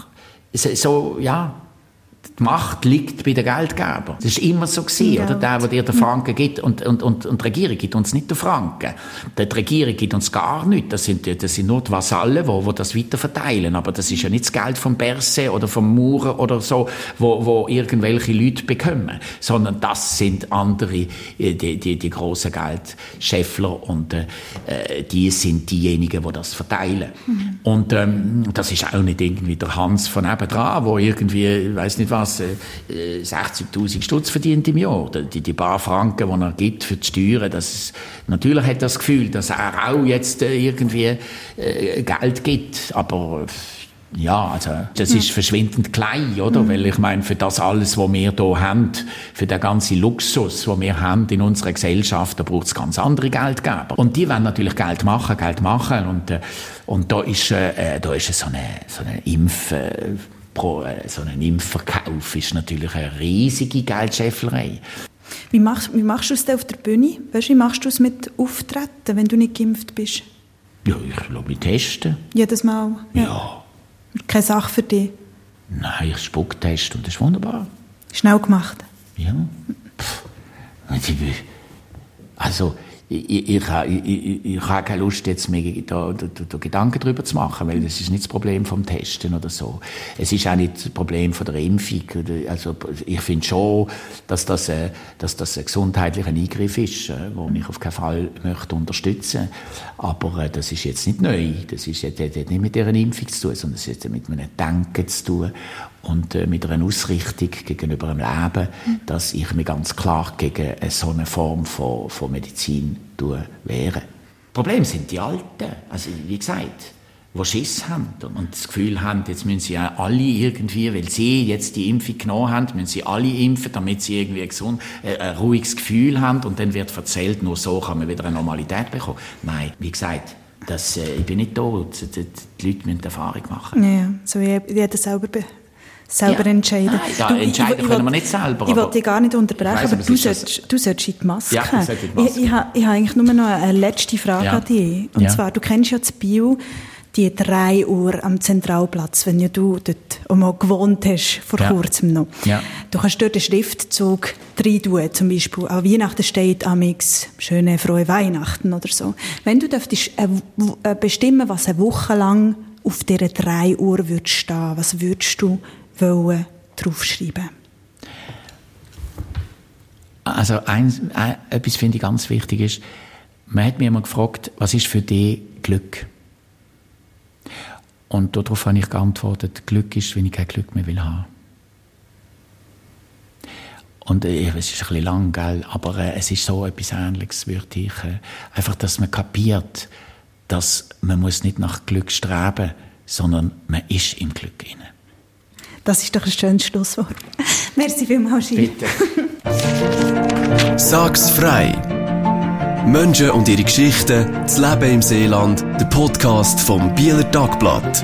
so, ja, die Macht liegt bei den Geldgebern. Das ist immer so gewesen, ja. oder? Der, der dir den Franken gibt und, und, und, und die Regierung gibt uns nicht den Franken. Die Regierung gibt uns gar nichts. Das sind, das sind nur die Vasallen, die, die das weiter verteilen. Aber das ist ja nicht das Geld vom Berse oder vom Maurer oder so, wo, wo irgendwelche Leute bekommen. Sondern das sind andere, äh, die, die, die grossen Geldscheffler und äh, die sind diejenigen, die das verteilen. Mhm. Und ähm, das ist auch nicht irgendwie der Hans von nebendran, wo irgendwie, ich weiß nicht was, äh, 60'000 Stutz verdient im Jahr. Die, die paar Franken, die er gibt für die Steuern, das ist, natürlich hat er das Gefühl, dass er auch jetzt äh, irgendwie äh, Geld gibt, aber ja, also das ist verschwindend klein, oder? Mhm. Weil ich meine, für das alles, was wir hier haben, für den ganzen Luxus, den wir haben in unserer Gesellschaft, da braucht es ganz andere Geldgeber. Und die wollen natürlich Geld machen, Geld machen und, äh, und da ist, äh, da ist so eine, so eine Impf... Äh, pro, äh, so ein Impfverkauf ist natürlich eine riesige Geldscheffelei. Wie machst, wie machst du es denn auf der Bühne? Weißt, wie machst du es mit Auftreten, wenn du nicht geimpft bist? Ja, ich lasse mich testen. Jedes Mal? Ja. ja. Keine Sache für dich? Nein, ich Spucktest und das ist wunderbar. Schnell gemacht? Ja. Pff. Also, ich, ich, ich, ich, habe keine Lust, jetzt mir da, da, da, Gedanken darüber zu machen, weil das ist nicht das Problem vom Testen oder so. Es ist auch nicht das Problem von der Impfung. Also ich finde schon, dass das, äh, dass das ein gesundheitlicher Eingriff ist, äh, wo ich auf keinen Fall möchte unterstützen. Aber äh, das ist jetzt nicht neu. Das ist das hat nicht mit dieser Impfung zu tun, sondern es hat mit einem Denken zu tun und äh, mit einer Ausrichtung gegenüber dem Leben, dass ich mich ganz klar gegen eine so eine Form von, von Medizin wehre. Problem sind die Alten, also wie gesagt, die Schiss haben und das Gefühl haben, jetzt müssen sie ja alle irgendwie, weil sie jetzt die Impfung genommen haben, müssen sie alle impfen, damit sie irgendwie ein, gesund, äh, ein ruhiges Gefühl haben und dann wird erzählt, nur so kann man wieder eine Normalität bekommen. Nein, wie gesagt, das, äh, ich bin nicht tot, die, die Leute müssen Erfahrung machen. Ja, so wie jeder selber selber Ja. entscheiden. Nein, ja, entscheiden können wir nicht selber, Ich wollte dich gar nicht unterbrechen, Ich weiss, aber du solltest, du solltest in die Maske. Ja, ich in die Maske. Ich, ich, habe, ich habe eigentlich nur noch eine letzte Frage Ja. an dich. Und Ja. zwar, du kennst ja das Bio, die drei Uhr am Zentralplatz, wenn ja du dort auch mal gewohnt hast, vor Ja. kurzem noch. Ja. Du kannst dort einen Schriftzug rein tun, zum Beispiel. An Weihnachten steht amix schöne, frohe Weihnachten oder so. Wenn du dürftest äh, äh, bestimmen, was eine Woche lang auf dieser drei Uhr würdest stehen, was würdest du wollen draufschreiben? Also eins, ein, etwas finde ich ganz wichtig ist, man hat mich immer gefragt, was ist für dich Glück? Und darauf habe ich geantwortet, Glück ist, wenn ich kein Glück mehr will haben. Und äh, es ist ein bisschen lang, gell? aber äh, es ist so etwas Ähnliches, würde ich. Äh, einfach, dass man kapiert, dass man muss nicht nach Glück streben, sondern man ist im Glück inne. Das ist doch ein schönes Schlusswort. Merci vielmals, Gilles. Bitte. Sag's frei! Menschen und ihre Geschichten, das Leben im Seeland, der Podcast vom Bieler Tagblatt.